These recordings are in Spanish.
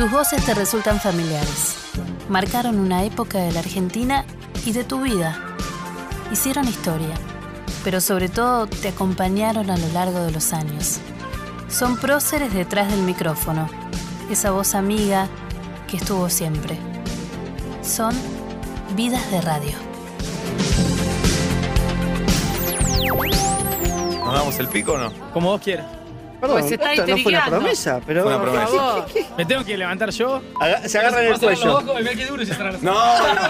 Sus voces te resultan familiares. Marcaron una época de la Argentina y de tu vida. Hicieron historia, pero sobre todo te acompañaron a lo largo de los años. Son próceres detrás del micrófono, esa voz amiga que estuvo siempre. Son vidas de radio. ¿Nos damos el pico o no? Como vos quieras. Perdón, Pues se está esto no fue una promesa, pero. Fue una promesa. ¿Me tengo que levantar yo? Aga- Se agarran el cuello. Qué duro No, no.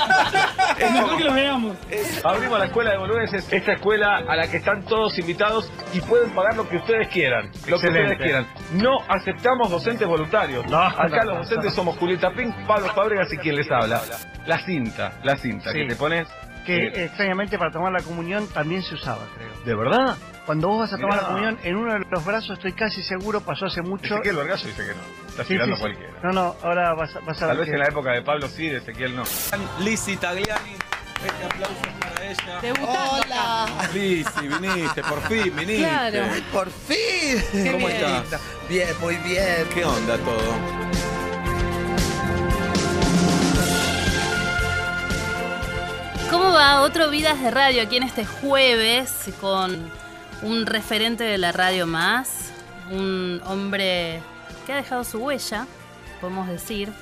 Es mejor que lo veamos. Abrimos la escuela de boludeces, esta escuela a la que están todos invitados y pueden pagar lo que ustedes quieran, lo que ustedes quieran. No aceptamos docentes voluntarios. No, Acá no, los docentes somos Julieta Pink, Pablo Fábregas y quien les habla. La cinta, la cinta Sí. que te pones. Que eh, extrañamente para tomar la comunión también se usaba, creo. ¿De verdad? Cuando vos vas a tomar Mirá. la comunión, en uno de los brazos, estoy casi seguro, pasó hace mucho. Ezequiel Vergallo dice que no. Está Sí, tirando sí, sí. cualquiera. No, no, ahora vas, a- vas a Tal ver. vez que- en la época de Pablo sí, de Ezequiel no. Lizzy Tagliani, este aplauso es para ella. Debutando acá. Lizzy, viniste, por fin viniste. Claro. Por fin. Qué ¿Cómo bien. estás? Bien, muy bien. ¿Qué onda todo? ¿Cómo va otro Vidas de Radio aquí en este jueves con un referente de la radio más? Un hombre que ha dejado su huella, podemos decir.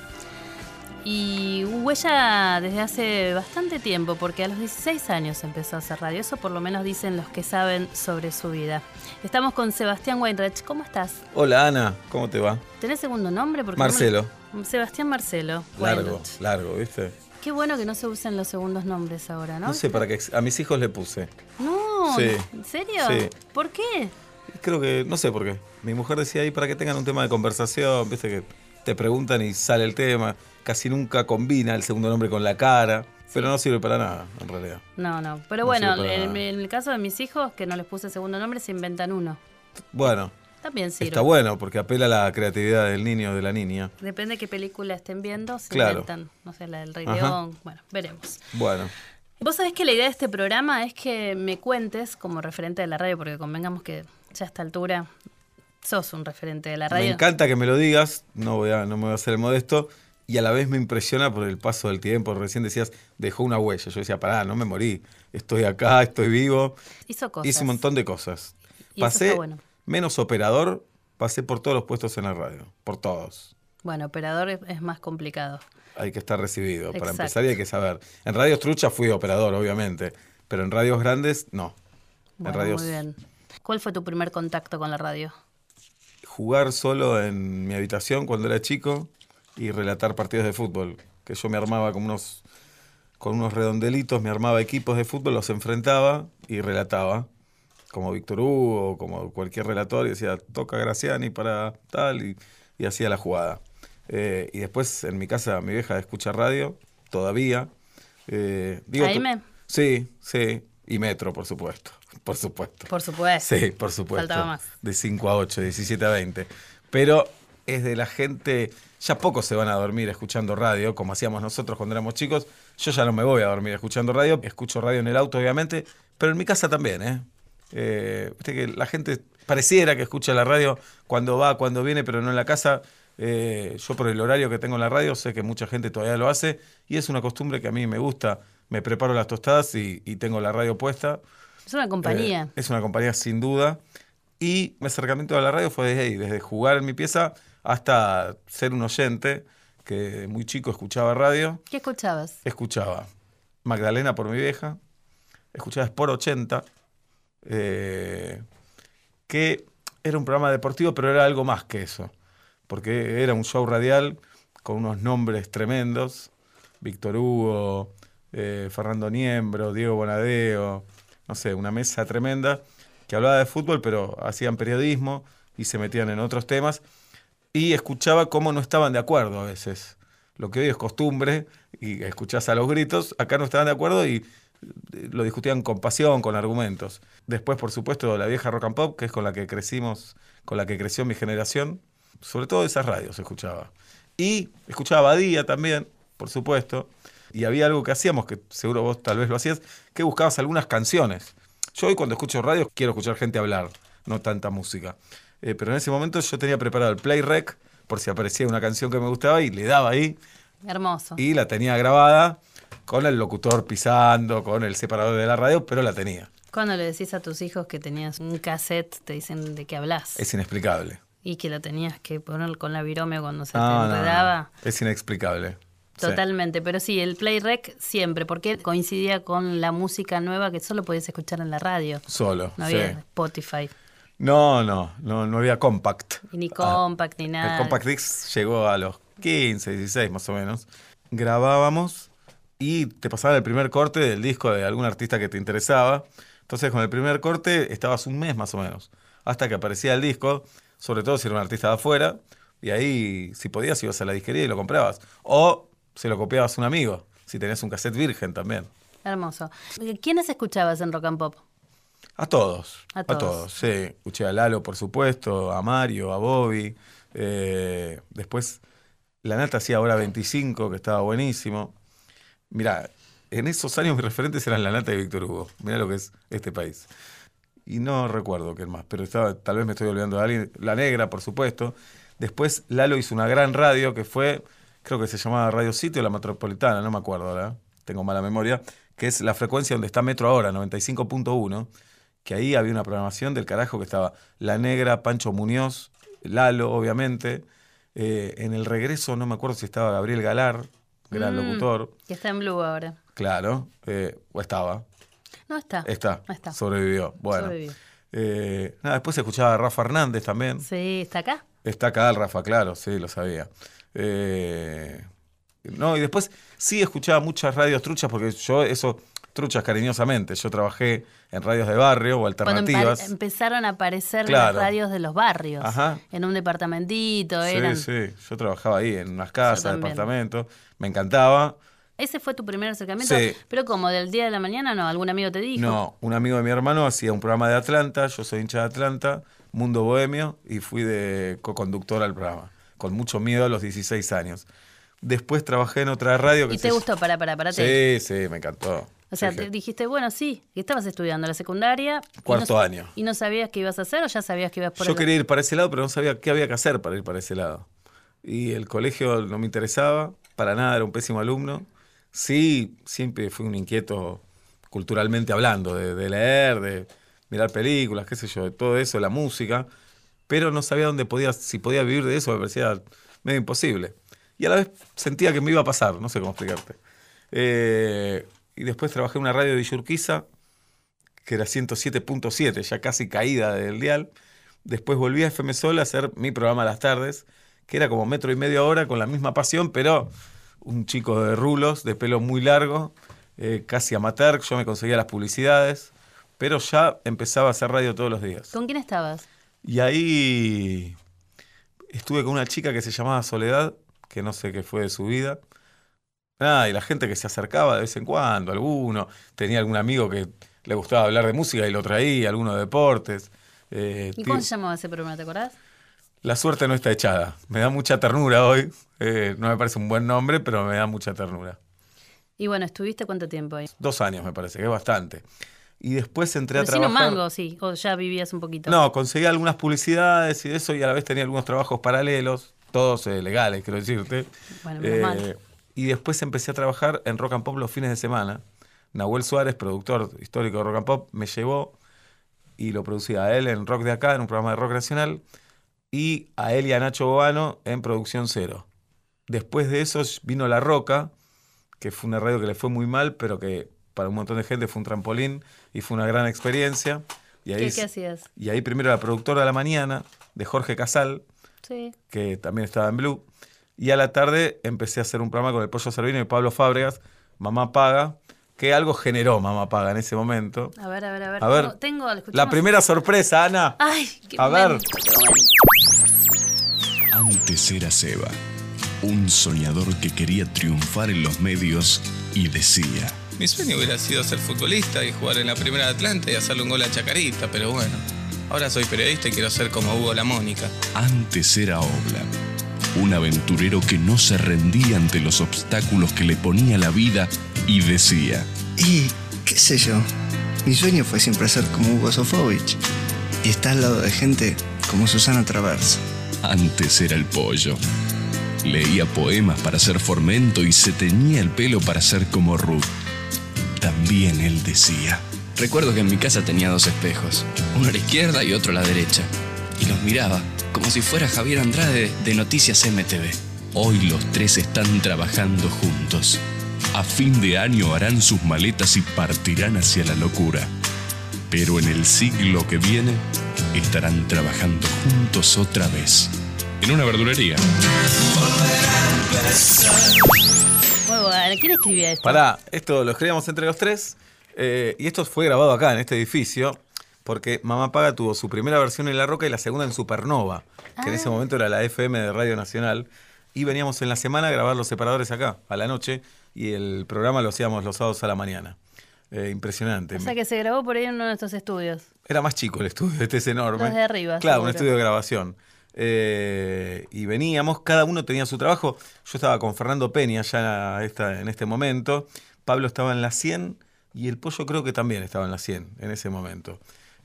Y huella desde hace bastante tiempo, porque a los 16 años empezó a hacer radio. Eso por lo menos dicen los que saben sobre su vida. Estamos con Sebastián Weinreich. ¿Cómo estás? Hola Ana, ¿cómo te va? ¿Tenés segundo nombre? Porque no me- Marcelo. Sebastián Marcelo. Largo, Weinreich. largo, ¿viste? Qué bueno que no se usen los segundos nombres ahora, ¿no? No sé para qué. A mis hijos le puse. No, Sí. ¿en serio? Sí. ¿Por qué? Creo que, no sé por qué. Mi mujer decía ahí para que tengan un tema de conversación, viste que te preguntan y sale el tema. Casi nunca combina el segundo nombre con la cara, pero no sirve para nada, en realidad. No, no. Pero No bueno, en el caso de mis hijos, que no les puse segundo nombre, se inventan uno. Bueno, También sirve. está bueno porque apela a la creatividad del niño o de la niña. Depende de qué película estén viendo, se Claro. inventan. No sé, la del Rey Ajá. León. Bueno, veremos. Bueno, Vos sabés que la idea de este programa es que me cuentes como referente de la radio, porque convengamos que ya a esta altura sos un referente de la radio. me encanta que me lo digas, no, voy a, no me voy a hacer el modesto, y a la vez me impresiona por el paso del tiempo. Recién decías, dejó una huella. Yo decía, pará, no me morí, estoy acá, estoy vivo. Hizo cosas. Hice un montón de cosas. Y eso Pasé está bueno. Menos operador, pasé por todos los puestos en la radio, por todos. Bueno, operador es, es más complicado. Hay que estar recibido para empezar y hay que saber. En radios trucha fui operador, obviamente, pero en radios grandes, no. Bueno, en radios muy bien. ¿Cuál fue tu primer contacto con la radio? jugar solo en mi habitación cuando era chico y relatar partidos de fútbol. Que yo me armaba como unos, con unos redondelitos, me armaba equipos de fútbol, los enfrentaba y relataba. Como Víctor Hugo, como cualquier relator, y decía, toca Graciani para tal, y, y hacía la jugada. Eh, y después en mi casa, mi vieja escucha radio, todavía. Eh. Sí, sí. Y Metro, por supuesto. Por supuesto. Por supuesto. Sí, por supuesto. Faltaba más. De 5 a 8, 17 a 20. Pero es de la gente, ya pocos se van a dormir escuchando radio, como hacíamos nosotros cuando éramos chicos. Yo ya no me voy a dormir escuchando radio, escucho radio en el auto, obviamente, pero en mi casa también, ¿eh? Eh, que la gente pareciera que escucha la radio cuando va, cuando viene, pero no en la casa. Eh, yo por el horario que tengo en la radio sé que mucha gente todavía lo hace y es una costumbre que a mí me gusta. Me preparo las tostadas y, y tengo la radio puesta. Es una compañía. Eh, es una compañía sin duda. Y mi acercamiento a la radio fue desde ahí, desde jugar en mi pieza hasta ser un oyente, que muy chico escuchaba radio. ¿Qué escuchabas? Escuchaba Magdalena por mi vieja, escuchaba Sport 80, eh, que era un programa deportivo, pero era algo más que eso, porque era un show radial con unos nombres tremendos, Víctor Hugo, eh, Fernando Niembro, Diego Bonadeo, no sé, una mesa tremenda que hablaba de fútbol, pero hacían periodismo y se metían en otros temas, y escuchaba cómo no estaban de acuerdo a veces. Lo que hoy es costumbre, y escuchás a los gritos, acá no estaban de acuerdo y lo discutían con pasión, con argumentos. Después, por supuesto, la vieja rock and pop, que es con la que crecimos, con la que creció mi generación, sobre todo esas radios escuchaba. Y escuchaba Badía también, por supuesto, y había algo que hacíamos, que seguro vos tal vez lo hacías, que buscabas algunas canciones. Yo hoy cuando escucho radio quiero escuchar gente hablar, no tanta música. Eh, pero en ese momento yo tenía preparado el play rec por si aparecía una canción que me gustaba y le daba ahí Hermoso. y la tenía grabada con el locutor pisando, con el separador de la radio, pero la tenía. Cuando le decís a tus hijos que tenías un cassette, te dicen de qué hablas. Es inexplicable. Y que lo tenías que poner con la virome cuando se No, te no. enredaba. Es inexplicable. Sí. Totalmente, pero sí, el Play Rec siempre, porque coincidía con la música nueva que solo podías escuchar en la radio. Solo. No sí. había Spotify, No, no, no, no había compact. y ni Ah, compact, ni nada. El Compact Disc llegó a los 15, 16 más o menos. Grabábamos y te pasaba el primer corte del disco de algún artista que te interesaba. Entonces con el primer corte estabas un mes más o menos, hasta que aparecía el disco, sobre todo si era un artista de afuera, y ahí si podías ibas a la disquería y lo comprabas. O se lo copiabas a un amigo, si tenías un cassette virgen también. Hermoso. ¿Quiénes escuchabas en Rock and Pop? A todos. A todos, sí. Escuché a Lalo, por supuesto, a Mario, a Bobby. eh, después, La Nata hacía ahora 25, que estaba buenísimo. Mirá, en esos años mis referentes eran La Nata y Víctor Hugo. Mirá lo que es este país. Y no recuerdo quién más, pero estaba, tal vez me estoy olvidando de alguien. La Negra, por supuesto. Después, Lalo hizo una gran radio que fue, creo que se llamaba Radio City o La Metropolitana, no me acuerdo ahora. Tengo mala memoria. Que es la frecuencia donde está Metro ahora, 95.1 que ahí había una programación del carajo que estaba La Negra, Pancho Muñoz, Lalo, obviamente. Eh, en el regreso no me acuerdo si estaba Gabriel Galar, gran Mm. locutor. Que está en Blue ahora. Claro, eh, o estaba. No está. Está, está. sobrevivió. Bueno. Sobrevivió. Eh, nada, después se escuchaba a Rafa Hernández también. Sí, está acá. Está acá el Rafa, claro, sí, lo sabía. Eh, no, y después sí escuchaba muchas radios truchas, porque yo eso, truchas cariñosamente, yo trabajé en radios de barrio o Cuando alternativas. empezaron a aparecer Claro. las radios de los barrios. Ajá. En un departamentito, Sí, eran. sí, yo trabajaba ahí en unas casas, departamentos, me encantaba. Ese fue tu primer acercamiento. Sí. Pero como del día de la mañana, no, algún amigo te dijo. No, un amigo de mi hermano hacía un programa de Atlanta, yo soy hincha de Atlanta, Mundo Bohemio, y fui de co-conductor al programa, con mucho miedo a los 16 años. Después trabajé en otra radio que ¿Y se- te gustó? Para, para, para. Sí, sí, me encantó. O sea, te dijiste, bueno, sí, estabas estudiando la secundaria. y Cuarto no- año. ¿Y no sabías qué ibas a hacer o ya sabías que ibas por Yo el- quería ir para ese lado, pero no sabía qué había que hacer para ir para ese lado. Y el colegio no me interesaba, para nada, era un pésimo alumno. Sí, siempre fui un inquieto culturalmente hablando, de, de leer, de mirar películas, qué sé yo, de todo eso, la música, pero no sabía dónde podía, si podía vivir de eso, me parecía medio imposible. Y a la vez sentía que me iba a pasar, no sé cómo explicarte. Eh, y después trabajé en una radio de Villurquiza, que era 107.7, ya casi caída del dial. Después volví a FM Sol a hacer mi programa a las tardes, que era como metro y medio hora con la misma pasión, pero un chico de rulos, de pelo muy largo, eh, casi amateur, yo me conseguía las publicidades, pero ya empezaba a hacer radio todos los días. ¿Con quién estabas? Y ahí estuve con una chica que se llamaba Soledad, que no sé qué fue de su vida. Ah, y la gente que se acercaba de vez en cuando, alguno, tenía algún amigo que le gustaba hablar de música y lo traía, alguno de deportes. Eh, ¿Y cómo se llamaba ese programa? ¿Te acordás? la suerte no está echada. Me da mucha ternura hoy. Eh, no me parece un buen nombre, pero me da mucha ternura. Y bueno, ¿estuviste cuánto tiempo ahí? Dos años me parece, que es bastante. Y después entré a Pero un trabajar. mango, sí. O ya vivías un poquito. No, conseguí algunas publicidades y eso, y a la vez tenía algunos trabajos paralelos, todos eh, legales, quiero decirte. Bueno, menos mal. Y después empecé a trabajar en Rock and Pop los fines de semana. Nahuel Suárez, productor histórico de Rock and Pop, me llevó y lo producía a él en Rock de Acá, en un programa de rock nacional, y a él y a Nacho Boano en Producción Cero. Después de eso vino La Roca, que fue una radio que le fue muy mal, pero que para un montón de gente fue un trampolín y fue una gran experiencia. Y ahí, ¿Qué, qué hacías? y ahí primero la productora de la mañana, de Jorge Casal, Sí. que también estaba en Blue. Y a la tarde empecé a hacer un programa con el Pollo Servino y Pablo Fábregas, Mamá Paga, que algo generó Mamá Paga en ese momento. A ver, a ver, a ver. A ver, Tengo, tengo- La primera sorpresa, Ana. Ay, qué A ver. momento. Antes era Seba, un soñador que quería triunfar en los medios y decía, Mi sueño hubiera sido ser futbolista y jugar en la primera de Atlanta y hacerle un gol a Chacarita, pero bueno. Ahora soy periodista y quiero ser como Hugo La Mónica. antes era Obla, un aventurero que no se rendía ante los obstáculos que le ponía la vida y decía, Y, qué sé yo, mi sueño fue siempre ser como Hugo Sofovich y estar al lado de gente como Susana Traverso. Antes era el pollo. Leía poemas para ser formento y se teñía el pelo para ser como Ruth. También él decía. Recuerdo que en mi casa tenía dos espejos, uno a la izquierda y otro a la derecha, y los miraba como si fuera Javier Andrade de Noticias MTV. Hoy los tres están trabajando juntos. A fin de año harán sus maletas y partirán hacia la locura. Pero en el siglo que viene estarán trabajando juntos otra vez. En una verdulería. Muy bueno. ¿Quién escribía esto? Pará, esto lo escribíamos entre los tres. eh, y esto fue grabado acá, en este edificio. Porque Mamá Paga tuvo su primera versión en La Roca y la segunda en Supernova. Que en ese momento era la FM de Radio Nacional. Y veníamos en la semana a grabar los separadores acá, a la noche. Y el programa lo hacíamos los sábados a la mañana. Eh, impresionante. O sea que se grabó por ahí en uno de estos estudios. Era más chico el estudio, este es enorme. Los de arriba, Claro, seguro. un estudio de grabación. Eh, y veníamos, cada uno tenía su trabajo. Yo estaba con Fernando Peña ya esta- en este momento. Pablo estaba en la 100 y el pollo creo que también estaba en la 100 en ese momento.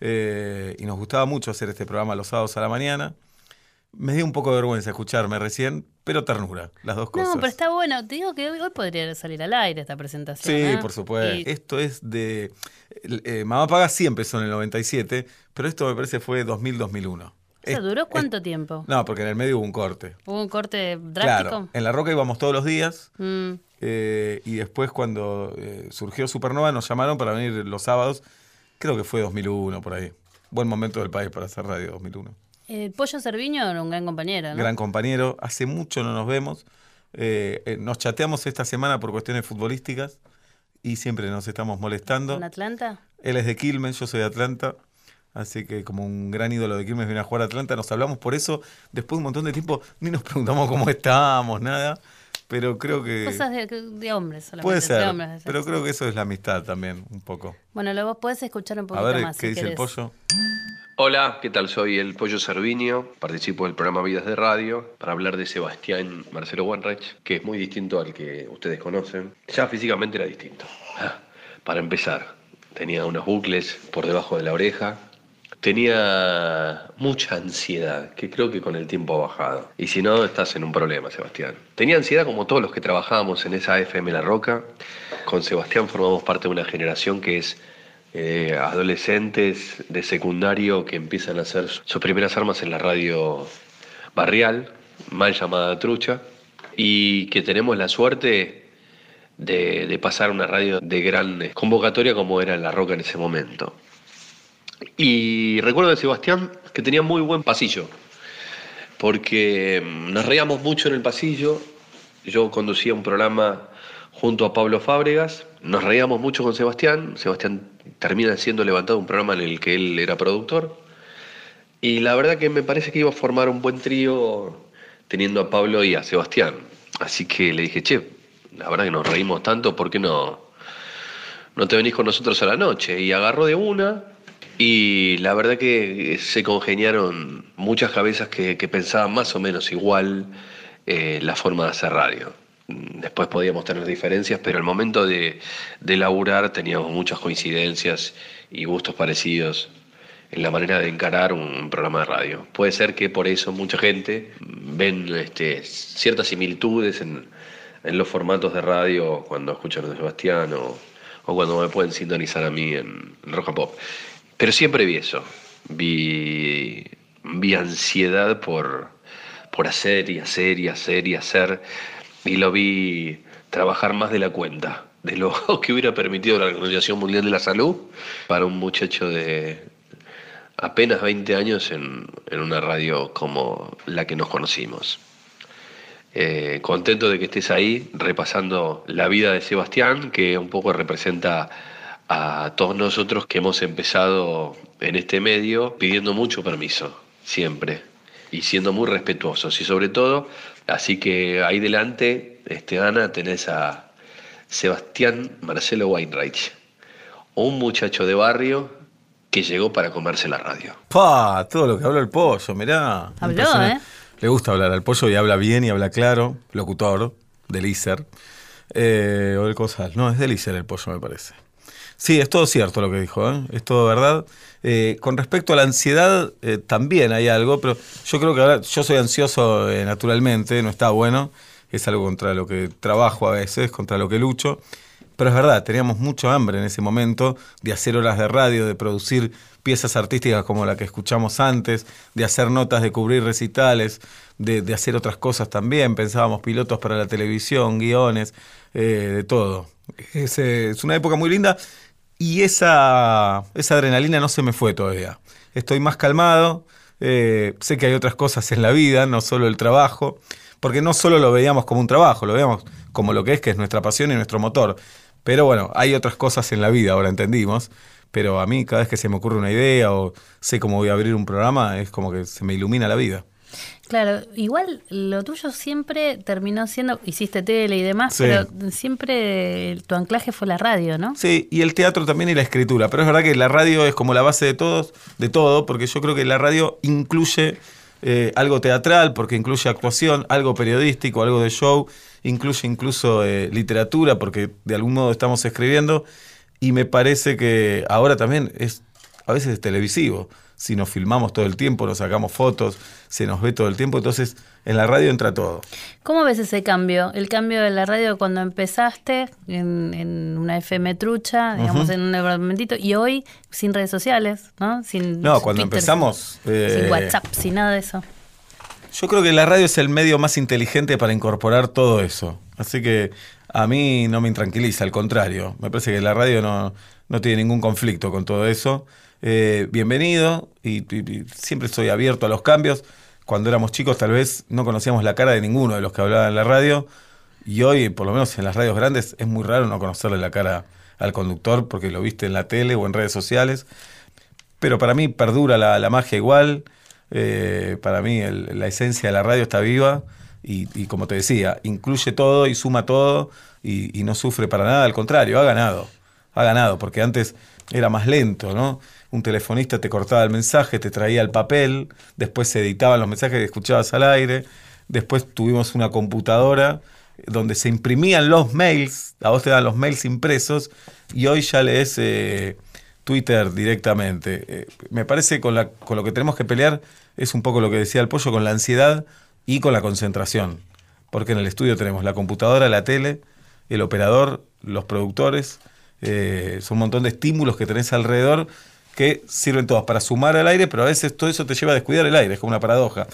Eh, y nos gustaba mucho hacer este programa los sábados a la mañana. Me dio un poco de vergüenza escucharme recién, pero ternura, las dos cosas. No, pero está bueno. Te digo que hoy, hoy podría salir al aire esta presentación. Sí, ¿eh? por supuesto. Y- Esto es de... eh, Mamá Paga sí empezó en el 97, pero esto me parece fue 2000-2001. o sea, ¿Duró cuánto tiempo? No, porque en el medio hubo un corte. ¿Hubo un corte drástico? Claro, en La Roca íbamos todos los días Mm. eh, y después cuando surgió Supernova nos llamaron para venir los sábados, creo que fue 2001 por ahí. Buen momento del país para hacer radio 2001. El Pollo Cerviño era un gran compañero, ¿no? Gran compañero, hace mucho no nos vemos. Eh, eh, nos chateamos esta semana por cuestiones futbolísticas y siempre nos estamos molestando. ¿En Atlanta? Él es de Quilmes, yo soy de Atlanta. Así que como un gran ídolo de Quilmes viene a jugar a Atlanta, nos hablamos por eso. Después de un montón de tiempo ni nos preguntamos cómo estábamos, nada. Pero creo que... Cosas de, de hombres solamente. Puede de ser, hombres, pero creo que eso es la amistad también, un poco. Bueno, luego puedes escuchar un A poquito ver, más. ¿qué si dice el pollo? Hola, ¿qué tal? Soy el Pollo Cerviño, participo del programa Vidas de Radio para hablar de Sebastián Marcelo Wanreich, que es muy distinto al que ustedes conocen. Ya físicamente era distinto. Ah, Para empezar, tenía unos bucles por debajo de la oreja, tenía mucha ansiedad, que creo que con el tiempo ha bajado. Y si no, estás en un problema, Sebastián. Tenía ansiedad como todos los que trabajábamos en esa FM La Roca. Con Sebastián formamos parte de una generación que es eh, adolescentes de secundario que empiezan a hacer sus primeras armas en la radio barrial, mal llamada trucha, y que tenemos la suerte de, de pasar una radio de gran convocatoria como era La Roca en ese momento. Y recuerdo de Sebastián que tenía muy buen pasillo, porque mm, nos reíamos mucho en el pasillo. Yo conducía un programa junto a Pablo Fábregas, nos reíamos mucho con Sebastián. Sebastián termina siendo levantado un programa en el que él era productor. Y la verdad que me parece que iba a formar un buen trío teniendo a Pablo y a Sebastián. Así que le dije, che, la verdad que nos reímos tanto, ¿por qué no, no te venís con nosotros a la noche? Y agarró de una y la verdad que se congeniaron muchas cabezas que, pensaban más o menos igual eh, la forma de hacer radio. Después podíamos tener diferencias, pero al momento de, de laburar teníamos muchas coincidencias y gustos parecidos en la manera de encarar un programa de radio. Puede ser que por eso mucha gente ven este, ciertas similitudes en, en los formatos de radio cuando escuchan a Sebastián o, o cuando me pueden sintonizar a mí en, and Pop. Pero siempre vi eso, vi, vi ansiedad por, por hacer y hacer y hacer y hacer, y lo vi trabajar más de la cuenta, de lo que hubiera permitido la Organización Mundial de la Salud para un muchacho de apenas 20 años en, en una radio como la que nos conocimos. Eh, contento de que estés ahí repasando la vida de Sebastián, que un poco representa a todos nosotros que hemos empezado en este medio pidiendo mucho permiso, siempre, y siendo muy respetuosos. Y sobre todo, así que ahí delante, este, Ana, tenés a Sebastián Marcelo Weinreich, un muchacho de barrio que llegó para comerse la radio. Pa, todo lo que habló el pollo, mirá. Habló. ¿eh? Le gusta hablar al pollo y habla bien y habla claro. Locutor del ISER. Eh, o del COSAL. No, es del ISER el pollo, me parece. Sí, es todo cierto lo que dijo, ¿eh? es todo verdad. Eh, con respecto a la ansiedad, eh, también hay algo, pero yo creo que ahora yo soy ansioso naturalmente, no está bueno, es algo contra lo que trabajo a veces, contra lo que lucho. Pero es verdad, teníamos mucho hambre en ese momento de hacer horas de radio, de producir piezas artísticas como la que escuchamos antes, de hacer notas, de cubrir recitales, de, hacer otras cosas también. Pensábamos pilotos para la televisión, guiones, eh, de todo. Es, eh, es una época muy linda y esa, esa adrenalina no se me fue todavía. Estoy más calmado, eh, sé que hay otras cosas en la vida, no solo el trabajo, porque no solo lo veíamos como un trabajo, lo veíamos como lo que es, que es nuestra pasión y nuestro motor. Pero bueno, hay otras cosas en la vida, ahora entendimos. Pero a mí cada vez que se me ocurre una idea o sé cómo voy a abrir un programa, es como que se me ilumina la vida. Claro, igual lo tuyo siempre terminó siendo, hiciste tele y demás, Sí. pero siempre tu anclaje fue la radio, ¿no? Sí, y el teatro también y la escritura. Pero es verdad que la radio es como la base de todos, de todo, porque yo creo que la radio incluye eh, algo teatral, porque incluye actuación, algo periodístico, algo de show, incluye incluso eh, literatura, porque de algún modo estamos escribiendo. Y me parece que ahora también es, a veces es televisivo. Si nos filmamos todo el tiempo, nos sacamos fotos, se nos ve todo el tiempo, entonces en la radio entra todo. ¿Cómo ves ese cambio? El cambio de la radio cuando empezaste en, en una FM trucha, digamos, en un departamentito, y hoy sin redes sociales, ¿no? Sin No, cuando Twitter, empezamos... eh, Sin WhatsApp, sin nada de eso. Yo creo que la radio es el medio más inteligente para incorporar todo eso. Así que a mí no me intranquiliza, al contrario. Me parece que la radio no, no tiene ningún conflicto con todo eso. Eh, bienvenido y, siempre estoy abierto a los cambios. Cuando éramos chicos tal vez no conocíamos la cara de ninguno de los que hablaban en la radio. Y hoy, por lo menos en las radios grandes, es muy raro no conocerle la cara al conductor porque lo viste en la tele o en redes sociales. Pero para mí perdura la, magia igual. Eh, para mí la esencia de la radio está viva y, como te decía, incluye todo y suma todo y, no sufre para nada, al contrario, ha ganado. Ha ganado, porque antes era más lento, ¿no? Un telefonista te cortaba el mensaje, te traía el papel, después se editaban los mensajes que escuchabas al aire, después tuvimos una computadora donde se imprimían los mails, a vos te dan los mails impresos y hoy ya lees eh, Twitter directamente. Eh, me parece con, con lo que tenemos que pelear es un poco lo que decía el pollo, con la ansiedad y con la concentración. Porque en el estudio tenemos la computadora, la tele, el operador, los productores, eh, son un montón de estímulos que tenés alrededor que sirven todos para sumar al aire, pero a veces todo eso te lleva a descuidar el aire, es como una paradoja.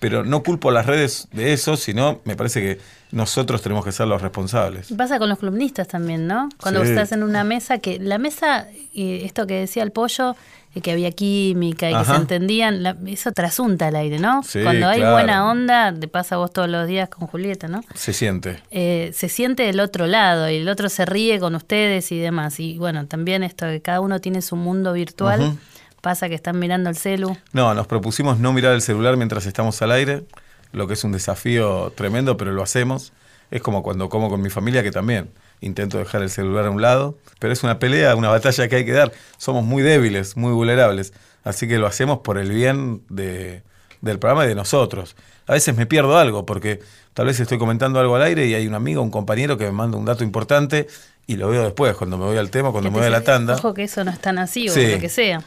Pero no culpo a las redes de eso, sino me parece que nosotros tenemos que ser los responsables. Pasa con los columnistas también, ¿no? Cuando Sí. estás en una mesa, que la mesa, eh, esto que decía el pollo, que había química y que se entendían, la- eso trasunta al aire, ¿no? Sí, Cuando hay claro. buena onda, te pasa a vos todos los días con Julieta, ¿no? Se siente. Eh, se siente del otro lado y el otro se ríe con ustedes y demás. Y bueno, también esto de que cada uno tiene su mundo virtual, pasa que están mirando el celu. No, nos propusimos no mirar el celular mientras estamos al aire, lo que es un desafío tremendo, pero lo hacemos. Es como cuando como con mi familia, que también intento dejar el celular a un lado, pero es una pelea, una batalla que hay que dar. Somos muy débiles, muy vulnerables, así que lo hacemos por el bien de- del programa y de nosotros. A veces me pierdo algo, porque tal vez estoy comentando algo al aire y hay un amigo, un compañero que me manda un dato importante y lo veo después, cuando me voy al tema, cuando me voy a la tanda. Ojo que eso no es tan así o Sí. lo que sea.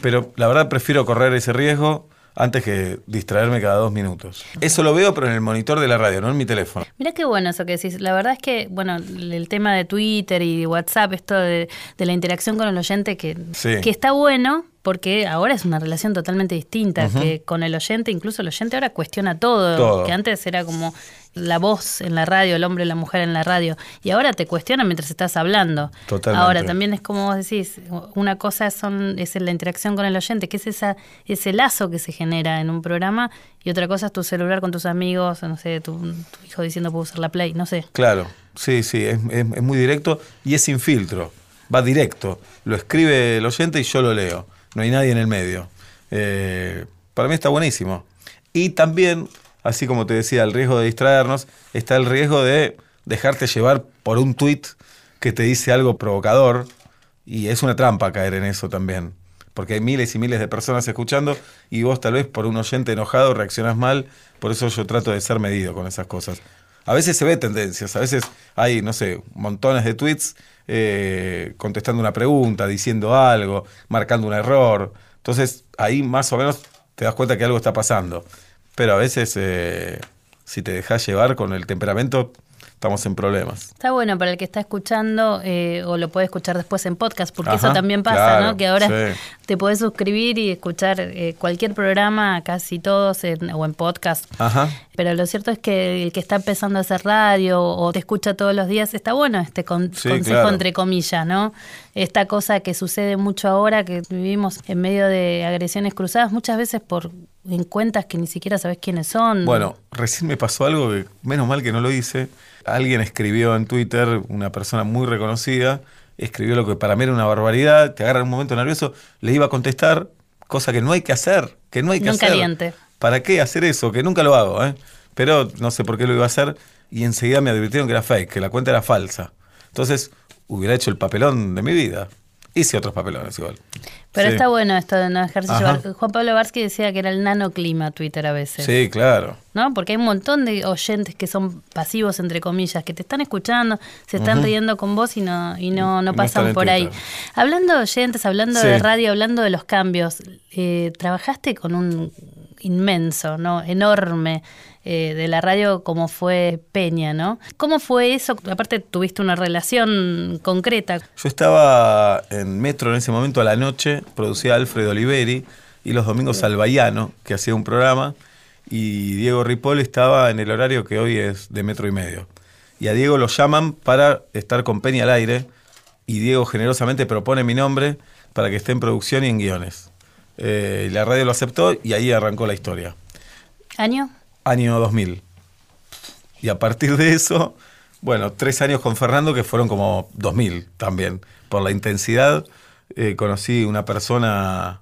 Pero la verdad prefiero correr ese riesgo antes que distraerme cada dos minutos. Eso lo veo, pero en el monitor de la radio, no en mi teléfono. Mira qué bueno eso que decís. La verdad es que, bueno, el tema de Twitter y WhatsApp, esto de, de la interacción con el oyente, que, Sí. que está bueno, porque ahora es una relación totalmente distinta, que con el oyente, incluso el oyente ahora cuestiona todo, Todo. que antes era como la voz en la radio, el hombre y la mujer en la radio, y ahora te cuestiona mientras estás hablando. Totalmente. Ahora también es como vos decís, una cosa son, es la interacción con el oyente, que es esa, ese lazo que se genera en un programa, y otra cosa es tu celular con tus amigos, no sé, tu, tu hijo diciendo puedo usar la play, no sé. Claro, sí, sí, es, es- es muy directo y es sin filtro. Va directo. Lo escribe el oyente y yo lo leo. No hay nadie en el medio. Eh, para mí está buenísimo. Y también, así como te decía, el riesgo de distraernos, está el riesgo de dejarte llevar por un tuit que te dice algo provocador. Y es una trampa caer en eso también. Porque hay miles y miles de personas escuchando y vos tal vez por un oyente enojado reaccionás mal. Por eso yo trato de ser medido con esas cosas. A veces se ve tendencias, a veces hay, no sé, montones de tweets eh, contestando una pregunta, diciendo algo, marcando un error. Entonces ahí más o menos te das cuenta que algo está pasando. Pero a veces, eh, si te dejas llevar con el temperamento, estamos en problemas. Está bueno para el que está escuchando eh, o lo puede escuchar después en podcast, porque Ajá, eso también pasa, claro, ¿no? Que ahora sí. te podés suscribir y escuchar eh, cualquier programa, casi todos, en- o en podcast. Ajá. Pero lo cierto es que el que está empezando a hacer radio o te escucha todos los días, está bueno este con- Sí, consejo claro. entre comillas, ¿no? Esta cosa que sucede mucho ahora, que vivimos en medio de agresiones cruzadas, muchas veces por en cuentas que ni siquiera sabes quiénes son. Bueno, recién me pasó algo que, menos mal que no lo hice. Alguien escribió en Twitter, una persona muy reconocida, escribió lo que para mí era una barbaridad, te agarra en un momento nervioso, le iba a contestar, cosa que no hay que hacer, que no hay que No hacer. caliente. ¿Para qué hacer eso? Que nunca lo hago, ¿eh? Pero no sé por qué lo iba a hacer y enseguida me advirtieron que era fake, que la cuenta era falsa. Entonces, hubiera hecho el papelón de mi vida. Hice otros papelones igual. Pero Sí. está bueno esto de no dejarse Ajá. llevar. Juan Pablo Barsky decía que era el nanoclima Twitter a veces. Sí, claro. ¿No? Porque hay un montón de oyentes que son pasivos, entre comillas, que te están escuchando, se están riendo con vos y no, y no, no pasan por ahí. Hablando de oyentes, hablando Sí. de radio, hablando de los cambios, eh, trabajaste con un inmenso, ¿no? Enorme. Eh, de la radio como fue Peña, ¿no? ¿Cómo fue eso? Aparte tuviste una relación concreta. Yo estaba en Metro en ese momento a la noche, producía Alfredo Oliveri y los domingos Albayano, que hacía un programa, y Diego Ripoll estaba en el horario que hoy es de Metro y medio. Y a Diego lo llaman para estar con Peña al aire, y Diego generosamente propone mi nombre para que esté en producción y en guiones. Eh, la radio lo aceptó y ahí arrancó la historia. ¿Año? Año 2000. Y a partir de eso, bueno, tres años con Fernando que fueron como 2000 también. Por la intensidad, eh, conocí una persona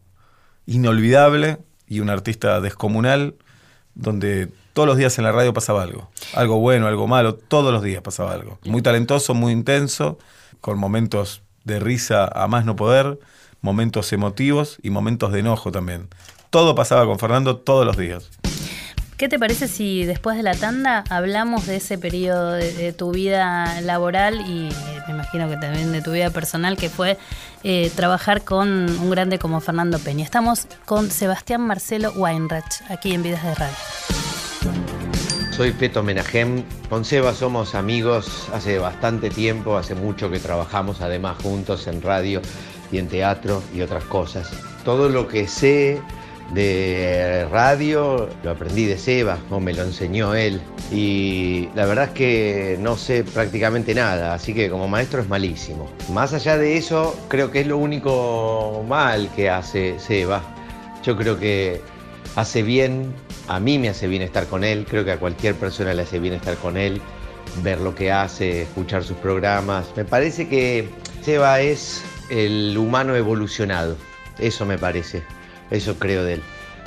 inolvidable y un artista descomunal, donde todos los días en la radio pasaba algo. Algo bueno, algo malo, todos los días pasaba algo. Muy talentoso, muy intenso, con momentos de risa a más no poder, momentos emotivos y momentos de enojo también. Todo pasaba con Fernando todos los días. ¿Qué te parece si después de la tanda hablamos de ese periodo de, tu vida laboral y me imagino que también de tu vida personal, que fue eh, trabajar con un grande como Fernando Peña? Estamos con Sebastián Marcelo Weinreich, aquí en Vidas de Radio. Soy Peto Menajem. Con Seba somos amigos hace bastante tiempo, hace mucho que trabajamos además juntos en radio y en teatro y otras cosas. Todo lo que sé de radio lo aprendí de Seba o me lo enseñó él y la verdad es que no sé prácticamente nada, así que como maestro es malísimo. Más allá de eso, creo que es lo único mal que hace Seba. Yo creo que hace bien, a mí me hace bien estar con él, creo que a cualquier persona le hace bien estar con él, ver lo que hace, escuchar sus programas. Me parece que Seba es el humano evolucionado, eso me parece, eso creo de él.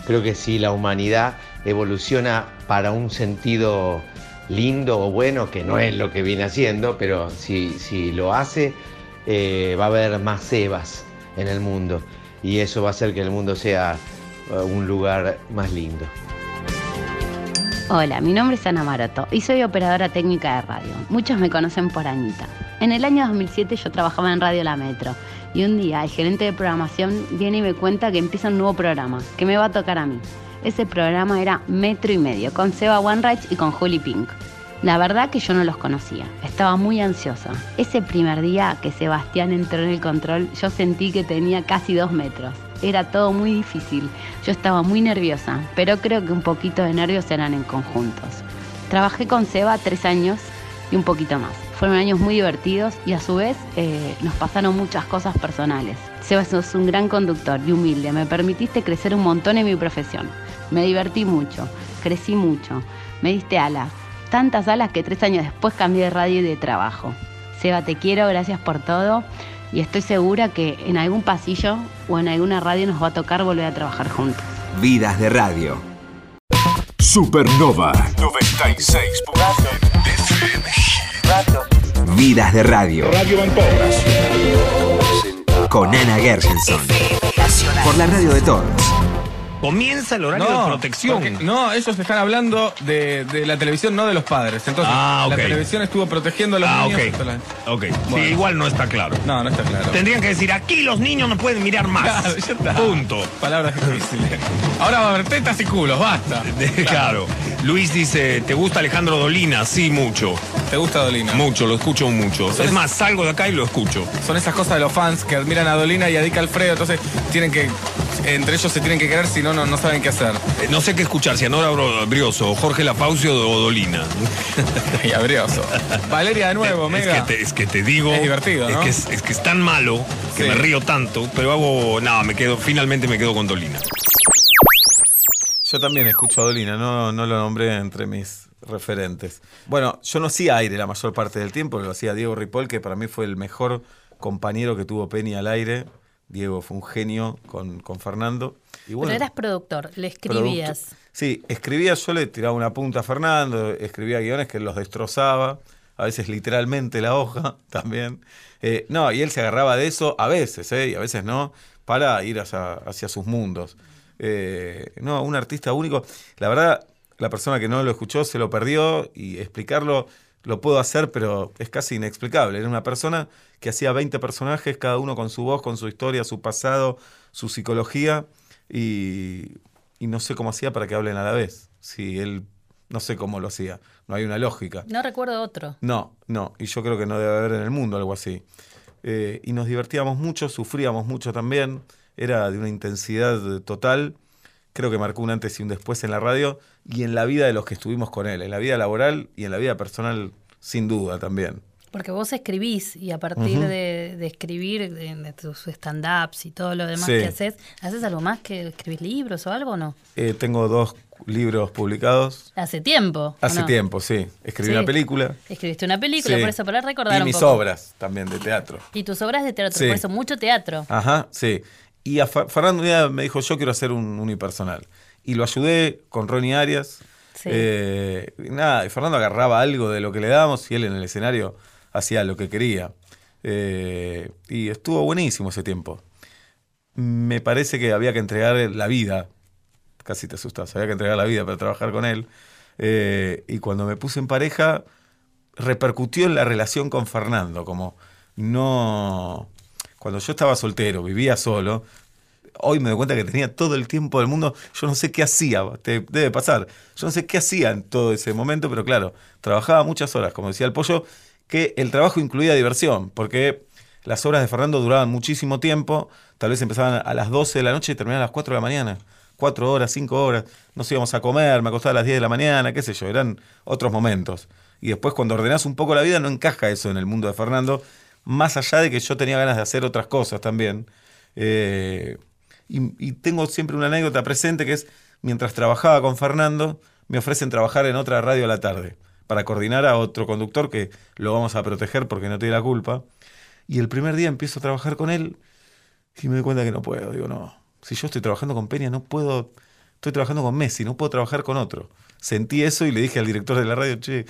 Creo que si la humanidad evoluciona para un sentido lindo o bueno, que no es lo que viene haciendo, pero si, si lo hace, eh, va a haber más Sebas en el mundo y eso va a hacer que el mundo sea eh, un lugar más lindo. Hola, mi nombre es Ana Maroto y soy operadora técnica de radio. Muchos me conocen por Anita. En el año 2007 yo trabajaba en Radio La Metro y un día el gerente de programación viene y me cuenta que empieza un nuevo programa, que me va a tocar a mí. Ese programa era Metro y Medio, con Seba Wanreich y con Juli Pink. La verdad que yo no los conocía, estaba muy ansiosa. Ese primer día que Sebastián entró en el control, yo sentí que tenía casi dos metros. Era todo muy difícil, yo estaba muy nerviosa, pero creo que un poquito de nervios eran en conjuntos. Trabajé con Seba tres años y un poquito más. Fueron años muy divertidos y a su vez eh, nos pasaron muchas cosas personales. Seba sos un gran conductor y humilde, me permitiste crecer un montón en mi profesión. Me divertí mucho, crecí mucho, me diste alas, tantas alas que tres años después cambié de radio y de trabajo. Seba, te quiero, gracias por todo y estoy segura que en algún pasillo o en alguna radio nos va a tocar volver a trabajar juntos. Vidas de radio. Supernova 96. Vidas de radio. Radio. Con Ana Gershenson. Por la radio de todos. Comienza el horario de protección. porque- no, ellos están hablando de, de la televisión, no de los padres. Entonces, Ah, la televisión estuvo protegiendo a los Ah, niños. ok. hasta la- Ok. Bueno. Sí, igual no está claro. No, no está claro. Tendrían que decir, aquí los niños no pueden mirar más. Claro, ya está. Punto. Palabras difíciles. Ahora va a haber tetas y culos, basta. Claro. Luis dice, ¿te gusta Alejandro Dolina? Sí, mucho. ¿Te gusta Dolina? Mucho, lo escucho mucho. Es más, salgo de acá y lo escucho. Son esas cosas de los fans que admiran a Dolina y a Dick Alfredo, entonces tienen que, entre ellos se tienen que querer, si no, no, no saben qué hacer. Eh, No sé qué escuchar, si Anora Bro- Brioso, Jorge Lafaucio o Dolina. y abrioso. Valeria de nuevo, es mega. Que te, es que te digo. Es divertido, es ¿no? que es, es que es tan malo que Sí. me río tanto, pero hago. No, me quedo, finalmente me quedo con Dolina. Yo también escucho a Dolina, no, no lo nombré entre mis referentes. Bueno, yo no hacía aire la mayor parte del tiempo, lo hacía Diego Ripoll, que para mí fue el mejor compañero que tuvo Penny al aire. Diego fue un genio con, con Fernando. Y bueno, Pero eras productor, le escribías. Producto- Sí, escribía, yo le tiraba una punta a Fernando, escribía guiones que los destrozaba, a veces literalmente la hoja también. Eh, no, y él se agarraba de eso a veces, ¿eh? y a veces no, para ir hacia, hacia sus mundos. Eh, no, un artista único. La verdad, la persona que no lo escuchó se lo perdió y explicarlo lo puedo hacer, pero es casi inexplicable. Era una persona que hacía 20 personajes, cada uno con su voz, con su historia, su pasado, su psicología, y, y no sé cómo hacía para que hablen a la vez. Si él, no sé cómo lo hacía, no hay una lógica. No recuerdo otro. No, no, y yo creo que no debe haber en el mundo algo así. Eh, y nos divertíamos mucho, sufríamos mucho también, era de una intensidad total. Creo que marcó un antes y un después en la radio y en la vida de los que estuvimos con él, en la vida laboral y en la vida personal, sin duda también. Porque vos escribís y a partir de, de escribir de, de tus stand-ups y todo lo demás Sí. que haces, ¿haces algo más que escribís libros o algo o no? Eh, tengo dos libros publicados. Hace tiempo. ¿o Hace no? tiempo, sí. Escribí Sí. una película. Escribiste una película, Sí. por eso, para recordar Y un mis poco. obras también de teatro. Y tus obras de teatro, por eso mucho teatro. Ajá, sí. Y a Fernando un día me dijo, yo quiero hacer un unipersonal. Y lo ayudé con Ronnie Arias. Sí. Eh, y nada, y Fernando agarraba algo de lo que le dábamos y él en el escenario hacía lo que quería. Eh, y estuvo buenísimo ese tiempo. Me parece que había que entregar la vida. Casi te asustas, había que entregar la vida para trabajar con él. Eh, y cuando me puse en pareja, repercutió en la relación con Fernando, como no... Cuando yo estaba soltero, vivía solo, hoy me doy cuenta que tenía todo el tiempo del mundo, yo no sé qué hacía, te debe pasar, yo no sé qué hacía en todo ese momento, pero claro, trabajaba muchas horas, como decía el pollo, que el trabajo incluía diversión, porque las obras de Fernando duraban muchísimo tiempo, tal vez empezaban a las 12 de la noche y terminaban a las 4 de la mañana. Cuatro horas, cinco horas, nos íbamos a comer, me acostaba a las 10 de la mañana, qué sé yo, eran otros momentos. Y después cuando ordenás un poco la vida no encaja eso en el mundo de Fernando, más allá de que yo tenía ganas de hacer otras cosas también. Eh, y, y tengo siempre una anécdota presente que es, mientras trabajaba con Fernando, me ofrecen trabajar en otra radio a la tarde, para coordinar a otro conductor que lo vamos a proteger porque no tiene la culpa. Y el primer día empiezo a trabajar con él y me doy cuenta que no puedo. Digo, no, si yo estoy trabajando con Peña, no puedo, estoy trabajando con Messi, no puedo trabajar con otro. Sentí eso y le dije al director de la radio, che,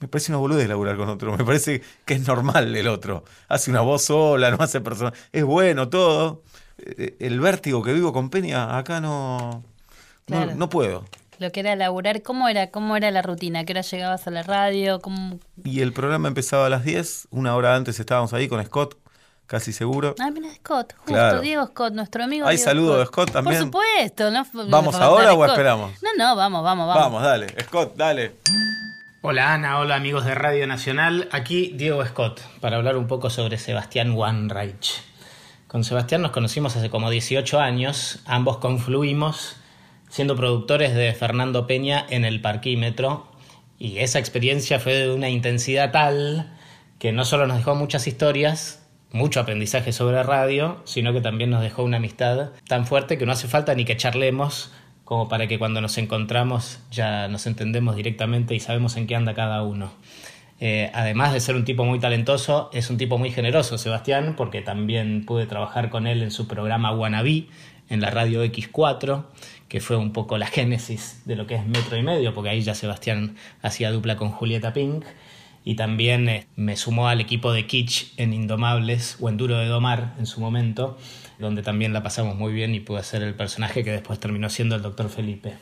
me parece una boludez laburar con otro, me parece que es normal el otro. Hace una voz sola, no hace persona, es bueno todo. Eh, El vértigo que vivo con Peña, acá no, no, Claro. no puedo. Lo que era laburar, ¿cómo era, cómo era la rutina? ¿A qué hora llegabas a la radio? ¿Cómo... Y el programa empezaba a las 10, una hora antes estábamos ahí con Scott, casi seguro. Ah, mira, Scott, justo, Claro. Diego Scott, nuestro amigo. Hay Diego saludo de Scott también. Por supuesto, ¿no? ¿Vamos ahora o esperamos? No, no, vamos, vamos, vamos. Vamos, dale, Scott, dale. Hola Ana, hola amigos de Radio Nacional, aquí Diego Scott para hablar un poco sobre Sebastián Wanreich. Con Sebastián nos conocimos hace como 18 años, ambos confluimos siendo productores de Fernando Peña en el parquímetro. Y esa experiencia fue de una intensidad tal que no solo nos dejó muchas historias, mucho aprendizaje sobre radio, sino que también nos dejó una amistad tan fuerte que no hace falta ni que charlemos como para que cuando nos encontramos ya nos entendemos directamente y sabemos en qué anda cada uno. Eh, además de ser un tipo muy talentoso, es un tipo muy generoso, Sebastián, porque también pude trabajar con él en su programa Wannabe en la radio X4, que fue un poco la génesis de lo que es Metro y Medio, porque ahí ya Sebastián hacía dupla con Julieta Pink. y también eh, me sumó al equipo de Kitsch en Indomables o en Duro de Domar en su momento, donde también la pasamos muy bien y pude ser el personaje que después terminó siendo el doctor Felipe.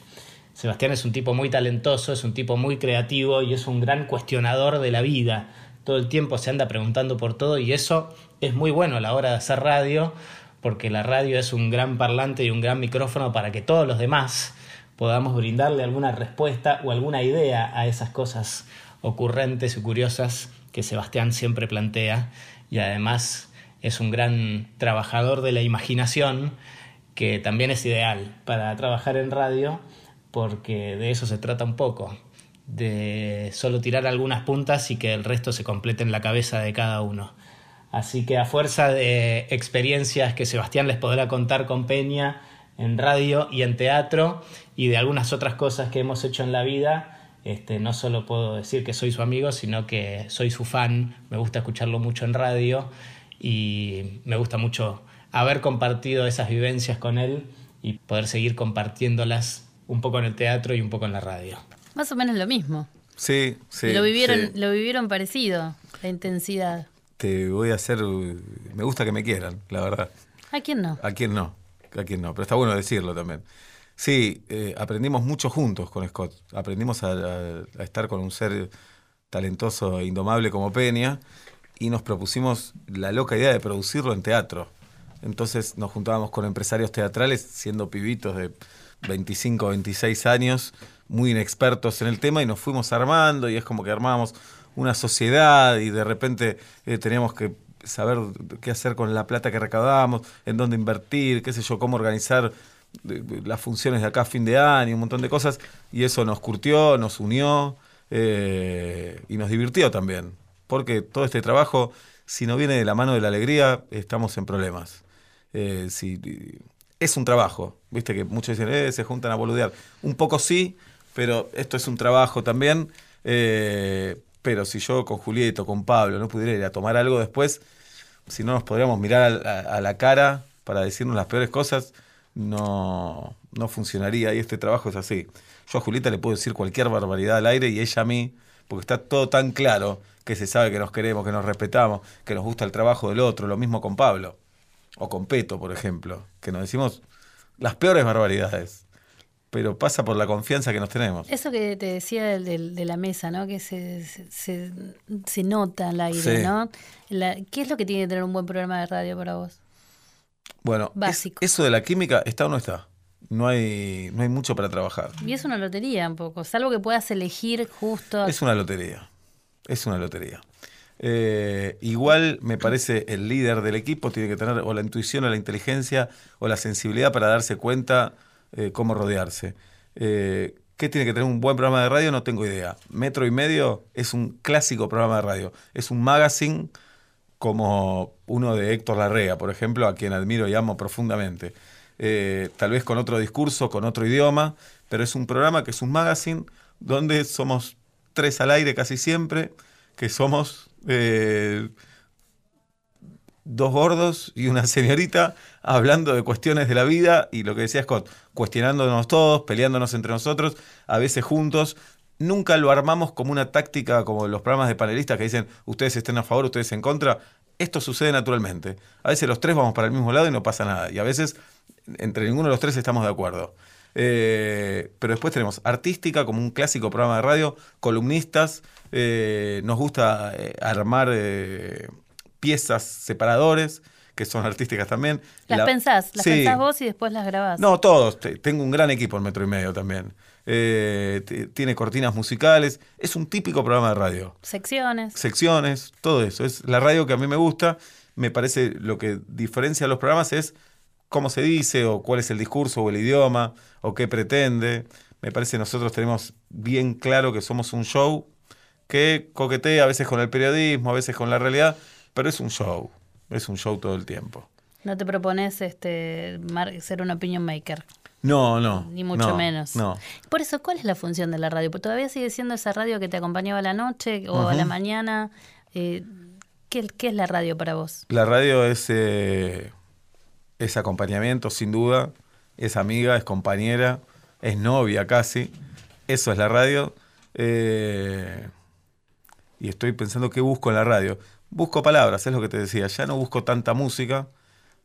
Sebastián es un tipo muy talentoso, es un tipo muy creativo y es un gran cuestionador de la vida. Todo el tiempo se anda preguntando por todo y eso es muy bueno a la hora de hacer radio, porque la radio es un gran parlante y un gran micrófono para que todos los demás podamos brindarle alguna respuesta o alguna idea a esas cosas ocurrentes y curiosas que Sebastián siempre plantea y además es un gran trabajador de la imaginación que también es ideal para trabajar en radio porque de eso se trata un poco, de solo tirar algunas puntas y que el resto se complete en la cabeza de cada uno. Así que a fuerza de experiencias que Sebastián les podrá contar con Peña en radio y en teatro y de algunas otras cosas que hemos hecho en la vida, este, no solo puedo decir que soy su amigo, sino que soy su fan, me gusta escucharlo mucho en radio y me gusta mucho haber compartido esas vivencias con él y poder seguir compartiéndolas un poco en el teatro y un poco en la radio. Más o menos lo mismo. Sí, sí. lo vivieron, sí. lo vivieron parecido, la intensidad. Te voy a hacer. Me gusta que me quieran, la verdad. ¿A quién no? ¿A quién no? ¿A quién no? Pero está bueno decirlo también. Sí, eh, aprendimos mucho juntos con Scott. Aprendimos a, a- a estar con un ser talentoso e indomable como Peña y nos propusimos la loca idea de producirlo en teatro. Entonces nos juntábamos con empresarios teatrales, siendo pibitos de 25, 26 años, muy inexpertos en el tema, y nos fuimos armando, y es como que armábamos una sociedad, y de repente eh, teníamos que saber qué hacer con la plata que recaudábamos, en dónde invertir, qué sé yo, cómo organizar eh, las funciones de acá a fin de año, un montón de cosas, y eso nos curtió, nos unió eh, y nos divirtió también, porque todo este trabajo, si no viene de la mano de la alegría, estamos en problemas. Eh, si, es un trabajo, viste que muchos dicen, eh, se juntan a boludear. Un poco sí, pero esto es un trabajo también. eh, pero si yo con Julieto, con Pablo, no pudiera ir a tomar algo después, si no nos podríamos mirar a, a la cara para decirnos las peores cosas, no, no funcionaría. Y este trabajo es así. Yo a Julieta le puedo decir cualquier barbaridad al aire y ella a mí, porque está todo tan claro que se sabe que nos queremos, que nos respetamos, que nos gusta el trabajo del otro. Lo mismo con Pablo o con Peto, por ejemplo, que nos decimos las peores barbaridades. Pero pasa por la confianza que nos tenemos. Eso que te decía de, la mesa, ¿no? Que se, se, nota al aire, Sí. ¿no? La- ¿Qué es lo que tiene que tener un buen programa de radio para vos? Bueno, es- Básico. eso de la química está o no está. No hay, no hay mucho para trabajar. Y es una lotería un poco, salvo que puedas elegir justo. Es una lotería. Es una lotería. Eh, igual me parece el líder del equipo tiene que tener o la intuición o la inteligencia o la sensibilidad para darse cuenta eh, cómo rodearse. Eh, ¿Qué tiene que tener un buen programa de radio? No tengo idea. Metro y medio es un clásico programa de radio. Es un magazine como uno de Héctor Larrea, por ejemplo, a quien admiro y amo profundamente. Tal vez con otro discurso, con otro idioma, pero es un programa que es un magazine donde somos tres al aire casi siempre, que somos eh, dos gordos y una señorita hablando de cuestiones de la vida y lo que decía Scott, cuestionándonos todos, peleándonos entre nosotros, a veces juntos. Nunca lo armamos como una táctica como los programas de panelistas que dicen ustedes estén a favor, ustedes en contra. Esto sucede naturalmente. A veces los tres vamos para el mismo lado y no pasa nada. Y a veces entre ninguno de los tres estamos de acuerdo. Eh, pero después tenemos artística como un clásico programa de radio, columnistas, eh, nos gusta eh, armar piezas separadores, que son artísticas también. Las La- pensás, las Sí. pensás vos y después las grabás. No, todos. Te- Tengo un gran equipo en Metro y Medio también. Eh, tiene cortinas musicales. Es un típico programa de radio. Secciones. Secciones, todo eso. Es la radio que a mí me gusta. Me parece lo que diferencia a los programas es cómo se dice, o cuál es el discurso, o el idioma, o qué pretende. Me parece que nosotros tenemos bien claro que somos un show que coquetea a veces con el periodismo, a veces con la realidad, pero es un show. Es un show todo el tiempo. No te propones este, ser un opinion maker. No, no. Ni mucho no, menos. No. Por eso, ¿cuál es la función de la radio? Porque todavía sigue siendo esa radio que te acompañaba a la noche o a la mañana. Eh, ¿qué, qué es la radio para vos? La radio es, eh, es acompañamiento, sin duda. Es amiga, es compañera, es novia casi. Eso es la radio. Eh, y estoy pensando qué busco en la radio. Busco palabras, es lo que te decía. Ya no busco tanta música.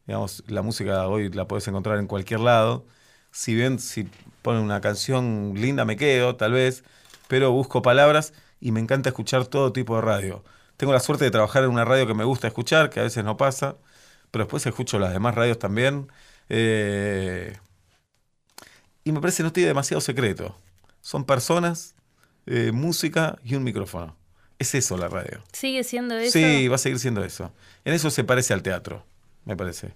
Digamos, la música hoy la puedes encontrar en cualquier lado. Si bien si ponen una canción linda me quedo, tal vez, pero busco palabras y me encanta escuchar todo tipo de radio. Tengo la suerte de trabajar en una radio que me gusta escuchar, que a veces no pasa, pero después escucho las demás radios también. Eh, y me parece que no tiene demasiado secreto. Son personas, eh, música y un micrófono. Es eso la radio. ¿Sigue siendo eso? Sí, va a seguir siendo eso. En eso se parece al teatro, me parece.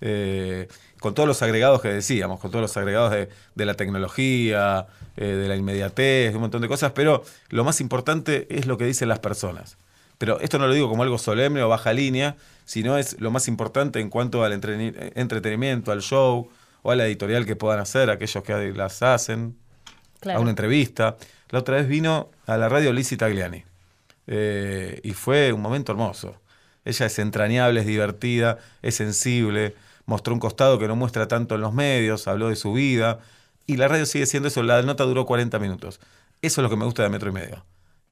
Eh, con todos los agregados que decíamos, con todos los agregados de, de la tecnología, eh, de la inmediatez, de un montón de cosas, pero lo más importante es lo que dicen las personas. Pero esto no lo digo como algo solemne o baja línea, sino es lo más importante en cuanto al entretenimiento, al show o a la editorial que puedan hacer, aquellos que las hacen, Claro. a una entrevista. La otra vez vino a la radio Lizzie Tagliani eh, y fue un momento hermoso. Ella es entrañable, es divertida, es sensible, mostró un costado que no muestra tanto en los medios, habló de su vida y la radio sigue siendo eso. La nota duró 40 minutos. Eso es lo que me gusta de Metro y Medio.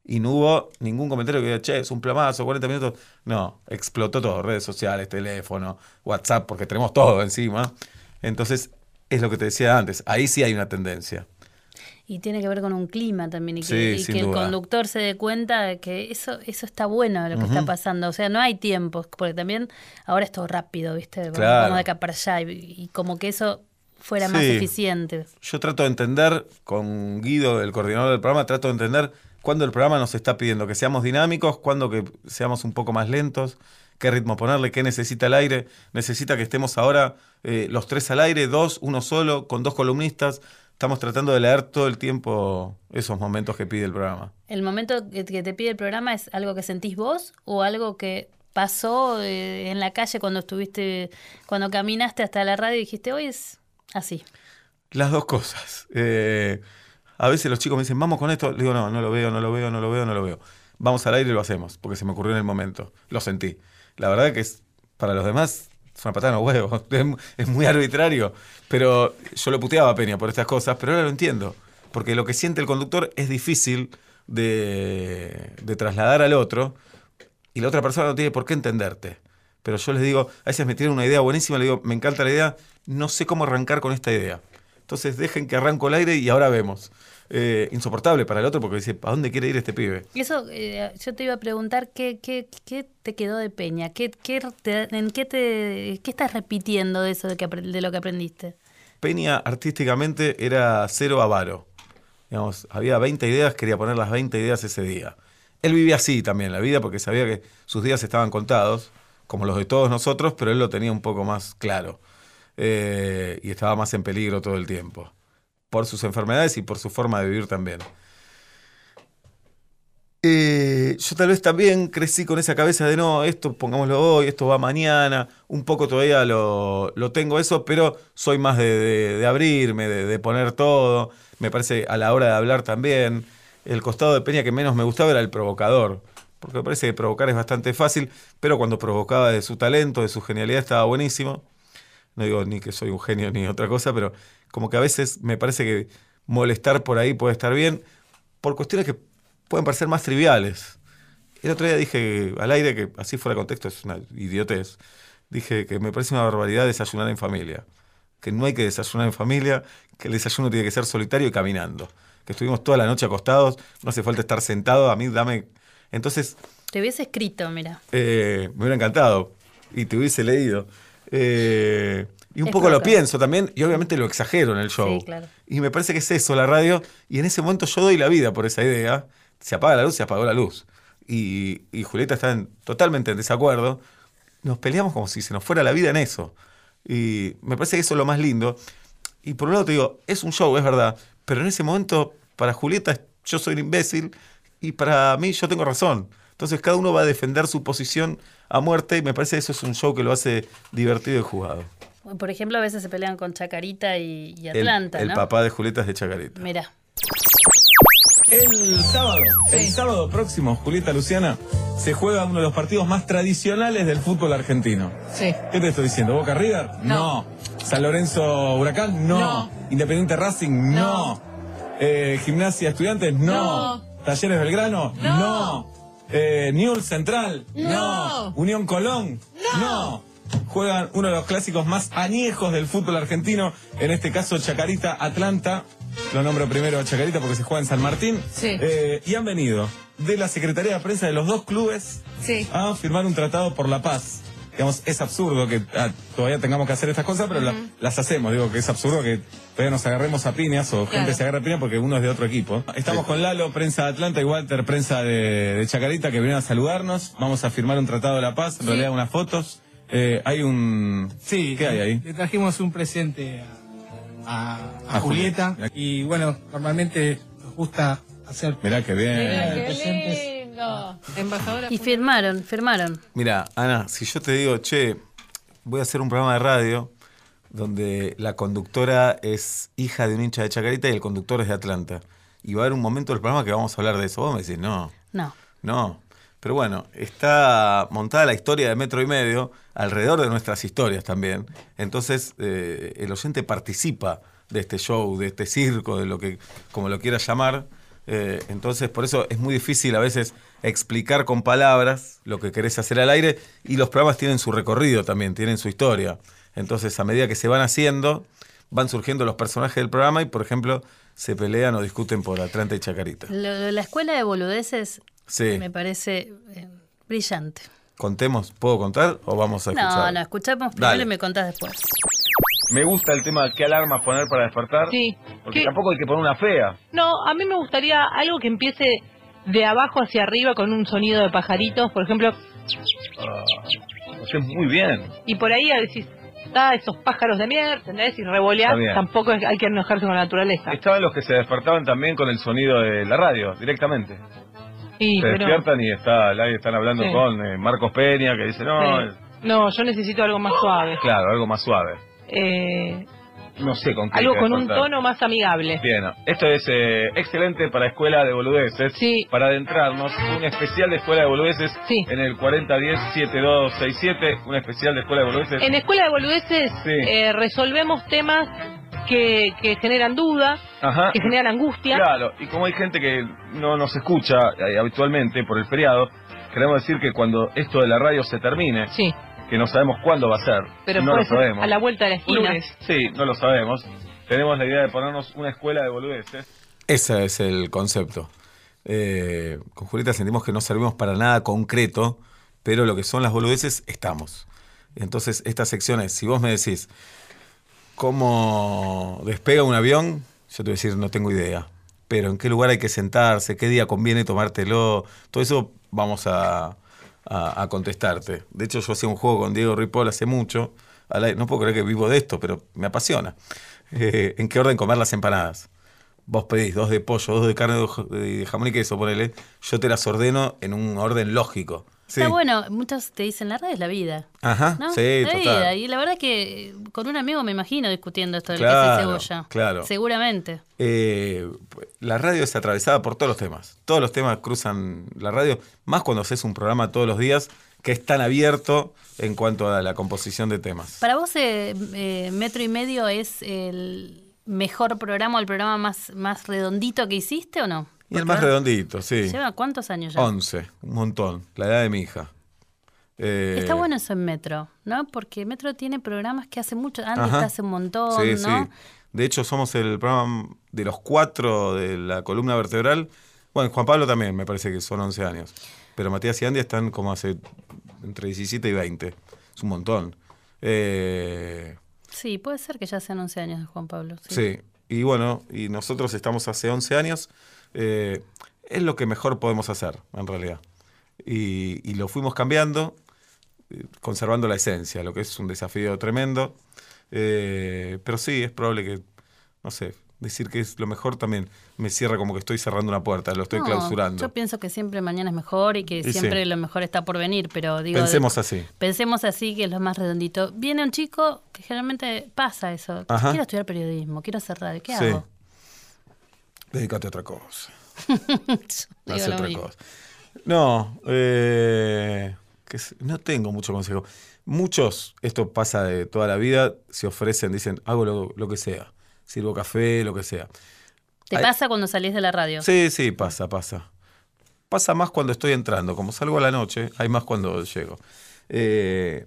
Y no hubo ningún comentario que diga, che, es un plamazo, 40 minutos. No, explotó todo, redes sociales, teléfono, WhatsApp, porque tenemos todo encima. Entonces, es lo que te decía antes, ahí sí hay una tendencia. Y tiene que ver con un clima también y que, Sí, y que el conductor se dé cuenta de que eso eso está bueno lo que está pasando. O sea, no hay tiempo, porque también ahora es todo rápido, ¿viste? Claro. Como de acá para allá y, y como que eso fuera más eficiente. Yo trato de entender, con Guido, el coordinador del programa, trato de entender cuándo el programa nos está pidiendo que seamos dinámicos, cuándo que seamos un poco más lentos, qué ritmo ponerle, qué necesita el aire. Necesita que estemos ahora eh, los tres al aire, dos, uno solo, con dos columnistas. Estamos tratando de leer todo el tiempo esos momentos que pide el programa. ¿El momento que te pide el programa es algo que sentís vos o algo que pasó eh, en la calle cuando estuviste, cuando caminaste hasta la radio y dijiste, hoy es así? Las dos cosas. Eh, a veces los chicos me dicen, vamos con esto. Le digo, no, no lo veo, no lo veo, no lo veo, no lo veo. Vamos al aire y lo hacemos, porque se me ocurrió en el momento. Lo sentí. La verdad que es, para los demás es una patada en los huevos. Es, muy arbitrario. Pero yo lo puteaba a Peña por estas cosas, pero ahora lo entiendo. Porque lo que siente el conductor es difícil de, de trasladar al otro y la otra persona no tiene por qué entenderte. Pero yo les digo, a veces me tienen una idea buenísima, le digo, me encanta la idea, no sé cómo arrancar con esta idea. Entonces dejen que arranco el aire y ahora vemos. Eh, insoportable para el otro porque dice, ¿a dónde quiere ir este pibe? Eso, eh, yo te iba a preguntar qué, qué, qué te quedó de Peña, qué, qué te- en qué te, qué estás repitiendo de eso de, que, de lo que aprendiste. Peña artísticamente era cero avaro. Digamos, había 20 ideas, quería poner las 20 ideas ese día. Él vivía así también la vida porque sabía que sus días estaban contados, como los de todos nosotros, pero él lo tenía un poco más claro. Eh, y estaba más en peligro todo el tiempo. Por sus enfermedades y por su forma de vivir también. Eh, yo tal vez también crecí con esa cabeza de no, esto pongámoslo hoy, esto va mañana, un poco todavía lo, lo tengo eso, pero soy más de, de- abrirme, de, de poner todo, me parece a la hora de hablar también. El costado de Peña que menos me gustaba era el provocador, porque me parece que provocar es bastante fácil, pero cuando provocaba de su talento, de su genialidad, estaba buenísimo. No digo ni que soy un genio ni otra cosa, pero como que a veces me parece que molestar por ahí puede estar bien, por cuestiones que pueden parecer más triviales. El otro día dije al aire que así fuera de contexto es una idiotez. Dije que me parece una barbaridad desayunar en familia. Que no hay que desayunar en familia, que el desayuno tiene que ser solitario y caminando. Que estuvimos toda la noche acostados, no hace falta estar sentado, a mí dame... Entonces, Te hubiese escrito, mira. eh, me hubiera encantado y te hubiese leído. Eh, y un Es poco lo pienso también, y obviamente lo exagero en el show. Sí, claro. Y me parece que es eso, la radio, y en ese momento yo doy la vida por esa idea. Se apaga la luz, se apagó la luz. Y, y Julieta está en- totalmente en desacuerdo. Nos peleamos como si se nos fuera la vida en eso. Y me parece que eso es lo más lindo. Y por un lado te digo, es un show, es verdad, pero en ese momento, para Julieta, yo soy un imbécil, y para mí yo tengo razón. Entonces cada uno va a defender su posición a muerte, y me parece que eso es un show que lo hace divertido y jugado. Por ejemplo, a veces se pelean con Chacarita y, Atlanta, el ¿no? papá de Julieta es de Chacarita. Mira. El sábado, el sábado próximo, Julieta Luciana, se juega uno de los partidos más tradicionales del fútbol argentino. Sí. ¿Qué te estoy diciendo? ¿Boca River? No. ¿San Lorenzo Huracán? No. No. ¿Independiente Racing? No. Eh, ¿Gimnasia Estudiantes? No. No. ¿Talleres Belgrano? No. Eh, Newell's Central. No. Unión Colón. No. Juegan uno de los clásicos más añejos del fútbol argentino, en este caso Chacarita Atlanta. Lo nombro primero a Chacarita porque se juega en San Martín. Sí. Eh, y han venido de la Secretaría de Prensa de los dos clubes Sí. a firmar un tratado por la paz. Digamos, es absurdo que ah, todavía tengamos que hacer estas cosas, pero la- las hacemos. Digo que es absurdo que todavía nos agarremos a piñas o gente se agarre a piñas porque uno es de otro equipo. Estamos con Lalo, prensa de Atlanta, y Walter, prensa de, de Chacarita, que vinieron a saludarnos. Vamos a firmar un tratado de la paz, en Sí. realidad unas fotos. Eh, hay un... Sí, ¿Qué hay ahí? Le trajimos un presente a, a- a A Julieta. Julieta. Y bueno, normalmente nos gusta hacer. Mirá qué bien. presentes. Embajadora. Y firmaron, firmaron. Mira, Ana, si yo te digo, che, voy a hacer un programa de radio donde la conductora es hija de un hincha de Chacarita y el conductor es de Atlanta. Y va a haber un momento del programa que vamos a hablar de eso. Vos me decís, no, No. no. Pero bueno, está montada la historia de Metro y Medio alrededor de nuestras historias también. Entonces, eh, el oyente participa de este show, de este circo, de lo que, como lo quieras llamar. Eh, entonces, por eso es muy difícil a veces explicar con palabras lo que querés hacer al aire. Y los programas tienen su recorrido también, tienen su historia. Entonces, a medida que se van haciendo, van surgiendo los personajes del programa y, por ejemplo, se pelean o discuten por Atlanta y Chacarita. La escuela de boludeces Sí. me parece eh, brillante. Contemos, ¿puedo contar o vamos a escuchar? No, no, escuchamos primero Dale. y me contás después. Me gusta el tema de qué alarmas poner para despertar. Sí. Porque ¿Qué? tampoco hay que poner una fea. No, a mí me gustaría algo que empiece de abajo hacia arriba con un sonido de pajaritos, por ejemplo, Ah, lo muy bien. y por ahí decís, está esos pájaros de mierda, ¿entendés? Y revolear, tampoco es- hay que enojarse con la naturaleza. Estaban los que se despertaban también con el sonido de la radio, directamente. Sí, se pero- despiertan y está, están hablando Sí. con eh, Marcos Peña, que dice, no, Sí. No, yo necesito algo más suave. claro, algo más suave. Eh, No sé con qué. algo con un tono más amigable. Bien, esto es eh, excelente para Escuela de Boludeces. Para adentrarnos, un especial de Escuela de Boludeces en el 4010-7267, un especial de Escuela de Boludeces. En Escuela de Boludeces Sí. eh, resolvemos temas que, que generan duda, Ajá. que generan angustia. Claro, y como hay gente que no nos escucha eh, habitualmente por el feriado, queremos decir que cuando esto de la radio se termine, que no sabemos cuándo va a ser, Pero no lo ser sabemos. a la vuelta de la esquina. Sí, no lo sabemos. Tenemos la idea de ponernos una escuela de boludeces. Ese es el concepto. Eh, con Julieta sentimos que no servimos para nada concreto, pero lo que son las boludeces estamos. Entonces, estas secciones, si vos me decís cómo despega un avión, yo te voy a decir, no tengo idea. Pero en qué lugar hay que sentarse, qué día conviene tomártelo, todo eso vamos a, contestarte. De hecho, yo hacía un juego con Diego Ripoll hace mucho. No puedo creer que vivo de esto, pero me apasiona. Eh, ¿En qué orden comer las empanadas? Vos pedís dos de pollo, dos de carne de jamón y queso, ponele. Yo te las ordeno en un orden lógico. Sí. Está bueno, muchos te dicen la radio es la vida. Ajá, ¿no? sí, la total. vida. Y la verdad que con un amigo me imagino discutiendo esto del Claro, queso y cebolla. claro. Seguramente. Eh, la radio es atravesada por todos los temas. Todos los temas cruzan la radio, más cuando haces un programa todos los días que es tan abierto en cuanto a la composición de temas. Para vos, eh, eh, Metro y Medio es el mejor programa o el programa más, más redondito que hiciste o no? Y el más redondito, sí. ¿Lleva cuántos años ya? 11, un montón, la edad de mi hija. Eh, Está bueno eso en Metro, ¿no? Porque Metro tiene programas que hace mucho, antes Ajá. hace un montón, Sí, ¿no? sí. De hecho, somos el programa de los cuatro de la columna vertebral. Bueno, Juan Pablo también, me parece que son 11 años. Pero Matías y Andy están como hace entre 17 y 20. Es un montón. Eh, Sí, puede ser que ya sean 11 años de Juan Pablo. Sí. sí. Y bueno, y nosotros estamos hace 11 años. Eh, es lo que mejor podemos hacer, en realidad. Y, y lo fuimos cambiando, eh, conservando la esencia, lo que es un desafío tremendo. Eh, pero sí, es probable que, no sé, decir que es lo mejor también me cierra como que estoy cerrando una puerta, lo estoy No, clausurando. Yo pienso que siempre mañana es mejor y que Y sí. siempre lo mejor está por venir, pero digo... Pensemos así. Pensemos así, que es lo más redondito. Viene un chico que generalmente pasa eso. Ajá. Quiero estudiar periodismo, quiero hacer radio. ¿Qué Sí. hago? Dedícate a otra cosa. Hace otra mismo. cosa. No, eh, que no tengo mucho consejo. Muchos, esto pasa de toda la vida, se ofrecen, dicen, hago lo, lo que sea. Sirvo café, lo que sea. ¿Te pasa cuando salís de la radio? Sí, sí, pasa, pasa. Pasa más cuando estoy entrando. Como salgo a la noche, hay más cuando llego. Eh,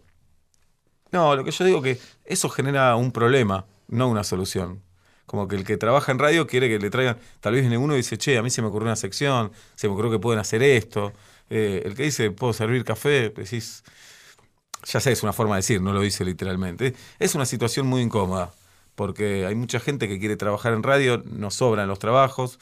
no, lo que yo digo que eso genera un problema, no una solución. Como que el que trabaja en radio quiere que le traigan, tal vez viene uno y dice, che, a mí se me ocurrió una sección, se me ocurrió que pueden hacer esto. Eh, el que dice, puedo servir café, decís, ya sé, es una forma de decir, no lo dice literalmente. Es una situación muy incómoda, porque hay mucha gente que quiere trabajar en radio, no sobran los trabajos.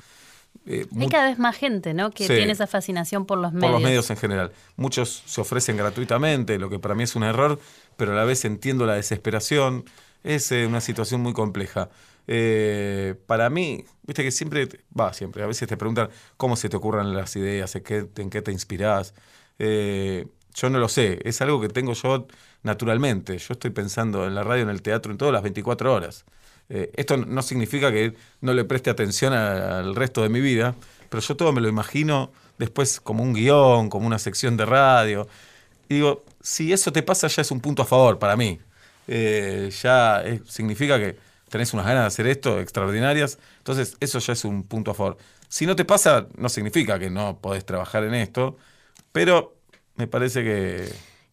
Eh, Hay cada vez más gente, ¿no? Que Sí. tiene esa fascinación por los por medios. los medios en general. Muchos se ofrecen gratuitamente, lo que para mí es un error, pero a la vez entiendo la desesperación. Es eh, una situación muy compleja. Eh, para mí, viste que siempre, va, siempre, a veces te preguntan cómo se te ocurran las ideas, en qué, en qué te inspirás. Eh, yo no lo sé, es algo que tengo yo naturalmente. Yo estoy pensando en la radio, en el teatro, en todas las 24 horas. Eh, esto no significa que no le preste atención al resto de mi vida, pero yo todo me lo imagino después como un guion, como una sección de radio. Y digo, si eso te pasa ya es un punto a favor para mí. Ya significa que tenés unas ganas de hacer esto extraordinarias, entonces eso ya es un punto a favor. Si no te pasa, no significa que no podés trabajar en esto, pero me parece que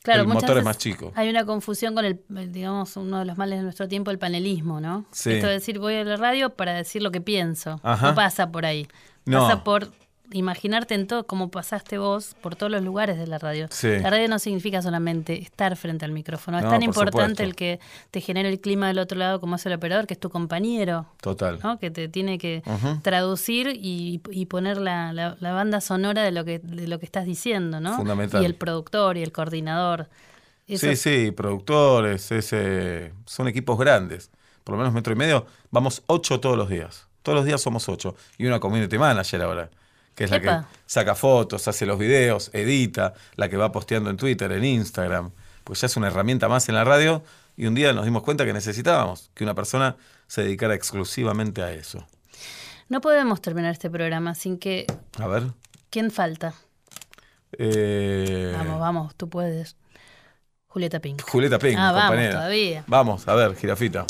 Claro, el motor es más chico. Hay una confusión con el, el, digamos, uno de los males de nuestro tiempo, el panelismo, ¿no? Sí. Esto de decir voy a la radio para decir lo que pienso. Ajá. No pasa por ahí. No. Pasa por imaginarte en todo, como pasaste vos, por todos los lugares de la radio. Sí. La radio no significa solamente estar frente al micrófono. Es No, tan por importante supuesto. el que te genere el clima del otro lado como es el operador, que es tu compañero. Total. ¿no? que te tiene que traducir y, y poner la, la- la banda sonora de lo que de lo que estás diciendo, ¿no? Fundamental. Y el productor y el coordinador. Eso Sí, sí, productores, ese, son equipos grandes. Por lo menos metro y medio, vamos ocho todos los días. Todos los días somos ocho. Y una community manager ahora, que es la Epa. que saca fotos, hace los videos, edita, la que va posteando en Twitter, en Instagram. Pues ya es una herramienta más en la radio. Y un día nos dimos cuenta que necesitábamos que una persona se dedicara exclusivamente a eso. No podemos terminar este programa sin que... A ver. ¿Quién falta? eh, Vamos, vamos, tú puedes. Julieta Pink. Julieta Pink, Ah, vamos, todavía. Vamos, a ver, jirafita.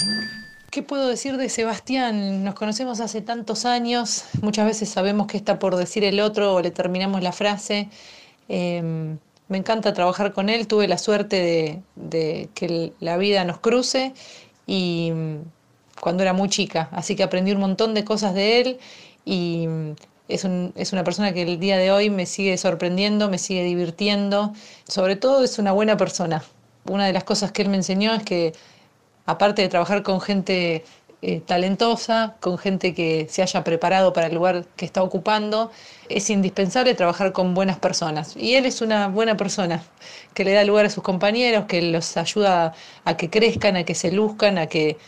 ¿Qué puedo decir de Sebastián? Nos conocemos hace tantos años, muchas veces sabemos qué está por decir el otro o le terminamos la frase. Eh, me encanta trabajar con él, tuve la suerte de, que la vida nos cruce y mm, cuando era muy chica, así que aprendí un montón de cosas de él y mm, es, es una persona que el día de hoy me sigue sorprendiendo, me sigue divirtiendo, sobre todo es una buena persona. Una de las cosas que él me enseñó es que aparte de trabajar con gente eh, talentosa, con gente que se haya preparado para el lugar que está ocupando, es indispensable trabajar con buenas personas. Y él es una buena persona que le da lugar a sus compañeros, que los ayuda a que crezcan, a que se luzcan, a que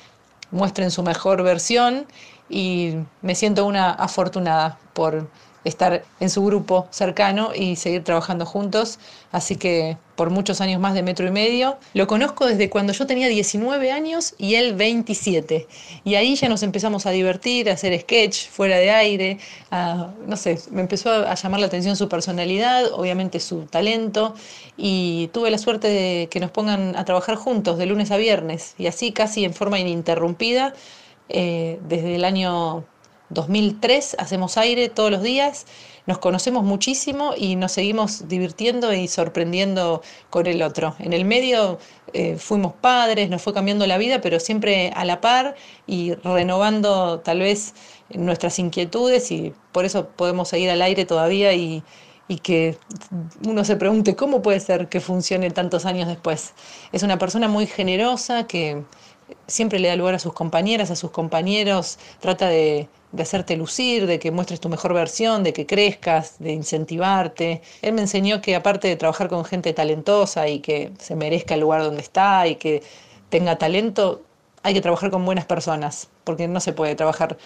muestren su mejor versión y me siento una afortunada por estar en su grupo cercano y seguir trabajando juntos. Así que por muchos años más de metro y medio. Lo conozco desde cuando yo tenía 19 años y él 27. Y ahí ya nos empezamos a divertir, a hacer sketch fuera de aire. no sé, me empezó a llamar la atención su personalidad, obviamente su talento. Y tuve la suerte de que nos pongan a trabajar juntos de lunes a viernes. Y así casi en forma ininterrumpida. eh, desde el año 2003 hacemos aire todos los días, nos conocemos muchísimo y nos seguimos divirtiendo y sorprendiendo con el otro. En el medio eh, fuimos padres, nos fue cambiando la vida, pero siempre a la par y renovando tal vez nuestras inquietudes y por eso podemos seguir al aire todavía y, y que uno se pregunte cómo puede ser que funcione tantos años después. Es una persona muy generosa que siempre le da lugar a sus compañeras, a sus compañeros, trata de, de hacerte lucir, de que muestres tu mejor versión, de que crezcas, de incentivarte. Él me enseñó que aparte de trabajar con gente talentosa y que se merezca el lugar donde está y que tenga talento, hay que trabajar con buenas personas, porque no se puede trabajar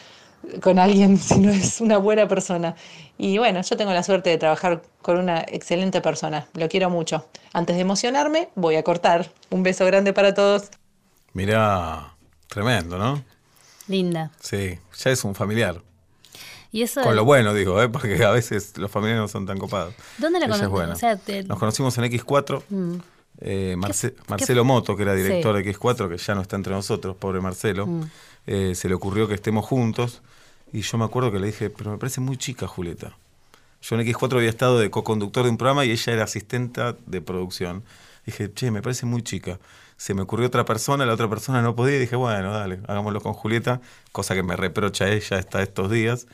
con alguien si no es una buena persona. Y bueno, yo tengo la suerte de trabajar con una excelente persona, lo quiero mucho. Antes de emocionarme, voy a cortar. Un beso grande para todos. Mirá, tremendo, ¿no? Linda. Sí, ya es un familiar. Y eso Con lo bueno, digo, ¿eh? porque a veces los familiares no son tan copados. ¿Dónde la Ella es conoces? buena. O sea, te- Nos conocimos en X4. Mm. eh, Marce- Marcelo Moto, que era director de X4, que ya no está entre nosotros, pobre Marcelo, Mm. eh, se le ocurrió que estemos juntos. Y yo me acuerdo que le dije, pero me parece muy chica Julieta. Yo en X4 había estado de co-conductor de un programa y ella era asistenta de producción. Dije, che, me parece muy chica. Se me ocurrió otra persona, la otra persona no podía y dije, bueno, dale, hagámoslo con Julieta, cosa que me reprocha ella hasta estos días.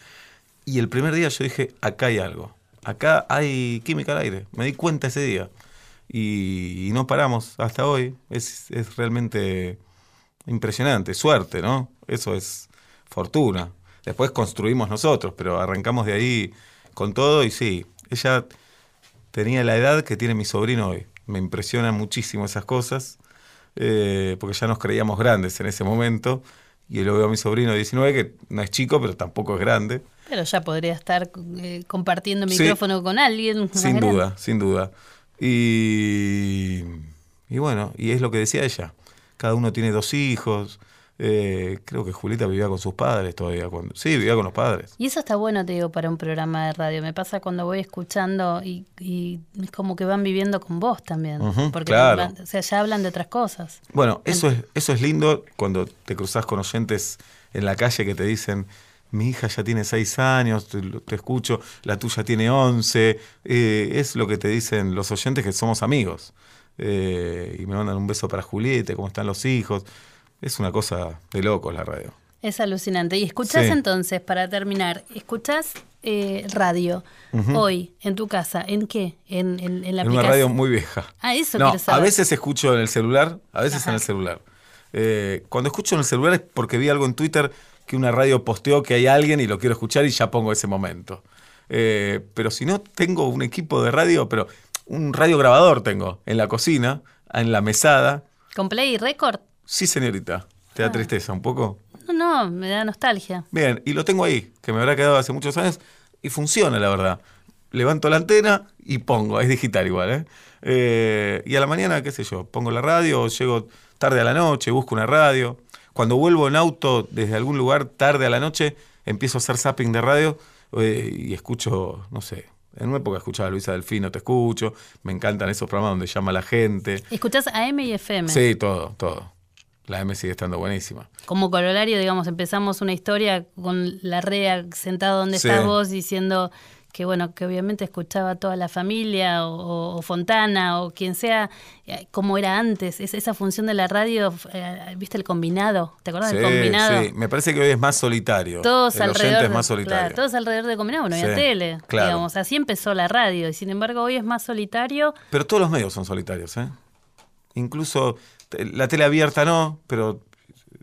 Y el primer día yo dije, acá hay algo, acá hay química al aire. Me di cuenta ese día. Y, y no paramos hasta hoy. Es, es realmente impresionante, suerte, ¿no? Eso es fortuna. Después construimos nosotros, pero arrancamos de ahí con todo y sí, ella tenía la edad que tiene mi sobrino hoy. Me impresionan muchísimo esas cosas, eh, porque ya nos creíamos grandes en ese momento. Y lo veo a mi sobrino de 19, que no es chico, pero tampoco es grande. Pero ya podría estar eh, compartiendo Sí. micrófono con alguien. Sin grande. duda, sin duda. Y, y bueno, y es lo que decía ella. Cada uno tiene dos hijos. Eh, creo que Julieta vivía con sus padres todavía. Cuando, sí, vivía con los padres. Y eso está bueno, te digo, para un programa de radio. Me pasa cuando voy escuchando y, y es como que van viviendo con vos también. Porque claro. van- o sea, ya hablan de otras cosas. Bueno, eso es, eso es lindo cuando te cruzas con oyentes en la calle que te dicen, mi hija ya tiene seis años, te, te escucho, la tuya tiene once. Eh, es lo que te dicen los oyentes que somos amigos. Eh, y me mandan un beso para Julieta, cómo están los hijos. Es una cosa de locos la radio. Es alucinante. Y escuchás Sí. entonces, para terminar, escuchás eh, radio hoy en tu casa. ¿En qué? En, en, en la En una radio muy vieja. Ah, eso No, quiero a saber. veces escucho en el celular, a veces en el celular. Eh, cuando escucho en el celular es porque vi algo en Twitter que una radio posteó que hay alguien y lo quiero escuchar y ya pongo ese momento. Eh, pero si no, tengo un equipo de radio, pero un radio grabador tengo en la cocina, en la mesada. ¿Con Play y Record? Sí, señorita. ¿Te Ah. da tristeza un poco? No, no, me da nostalgia. Bien, y lo tengo ahí, que me habrá quedado hace muchos años, y funciona, la verdad. Levanto la antena y pongo, es digital igual, ¿eh? Eh, y a la mañana, qué sé yo, pongo la radio, llego tarde a la noche, busco una radio. Cuando vuelvo en auto desde algún lugar tarde a la noche, empiezo a hacer zapping de radio eh, y escucho, no sé, en una época escuchaba a Luisa Delfino, te escucho, me encantan esos programas donde llama la gente. ¿Escuchás AM y FM? Sí, todo, todo. La M sigue estando buenísima. Como corolario, digamos, empezamos una historia con la REA sentado donde Sí. estás vos diciendo que, bueno, que obviamente escuchaba toda la familia o, o Fontana o quien sea, eh, como era antes. Es, esa función de la radio, eh, ¿viste el combinado? ¿Te acordás del combinado? sí. Me parece que hoy es más solitario. Todos El alrededor, es de- más solitario. claro, todos alrededor del combinado, no había tele. claro. Digamos, así empezó la radio y sin embargo hoy es más solitario. Pero todos los medios son solitarios, ¿eh? Incluso la tele abierta no, pero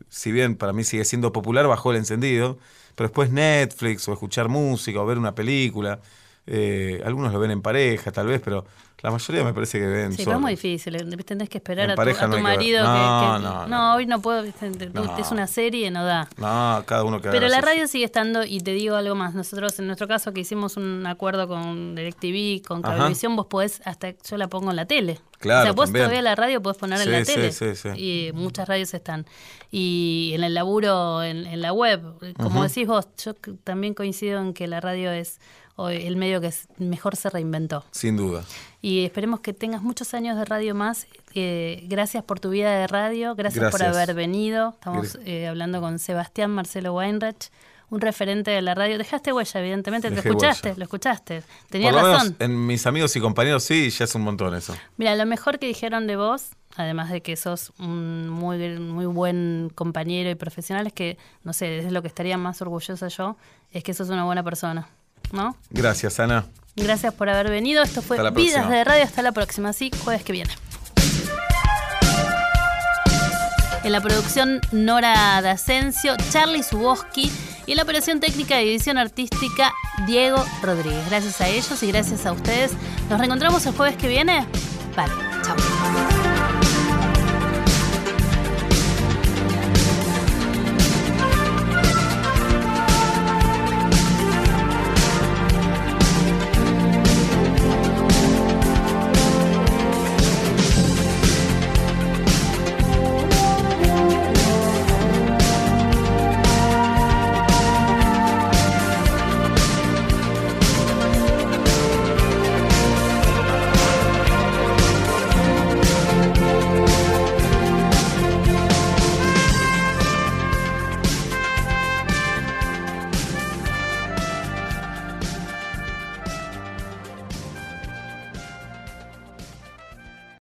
si bien para mí sigue siendo popular, bajó el encendido. Pero después Netflix o escuchar música o ver una película. eh, algunos lo ven en pareja, tal vez, pero la mayoría me parece que ven Sí, pero es muy difícil. eh, Tenés que esperar a tu, a tu no marido que, No, que- no, no, hoy no puedo. Es una serie, no da. No, cada uno que Pero la radio sigue estando, y te digo algo más, nosotros en nuestro caso que hicimos un acuerdo con DirecTV, con. Cablevisión, vos podés, hasta yo la pongo en la tele. Claro, o sea, vos también. todavía la radio podés poner en la sí, tele. sí, sí. Y muchas radios están. Y en el laburo, en, en la web, como decís vos, yo también coincido en que la radio es hoy el medio que mejor se reinventó. Sin duda. Y esperemos que tengas muchos años de radio más. Eh, gracias por tu vida de radio, gracias, por haber venido. Estamos eh, hablando con Sebastián Marcelo Weinreich, un referente de la radio. Dejaste huella, evidentemente, escuchaste, huella. lo escuchaste. Tenías Por lo menos razón. en mis amigos y compañeros sí, ya es un montón eso. Mira, lo mejor que dijeron de vos, además de que sos un muy, muy buen compañero y profesional, es que, no sé, es lo que estaría más orgullosa yo, es que sos una buena persona. ¿No? Gracias, Ana. Gracias por haber venido. Esto fue Vidas próxima. de Radio. Hasta la próxima, sí, jueves que viene. En la producción Nora D'Asensio, Charlie Suboski y en la operación técnica y edición artística Diego Rodríguez. Gracias a ellos y gracias a ustedes. Nos reencontramos el jueves que viene. Vale, chao.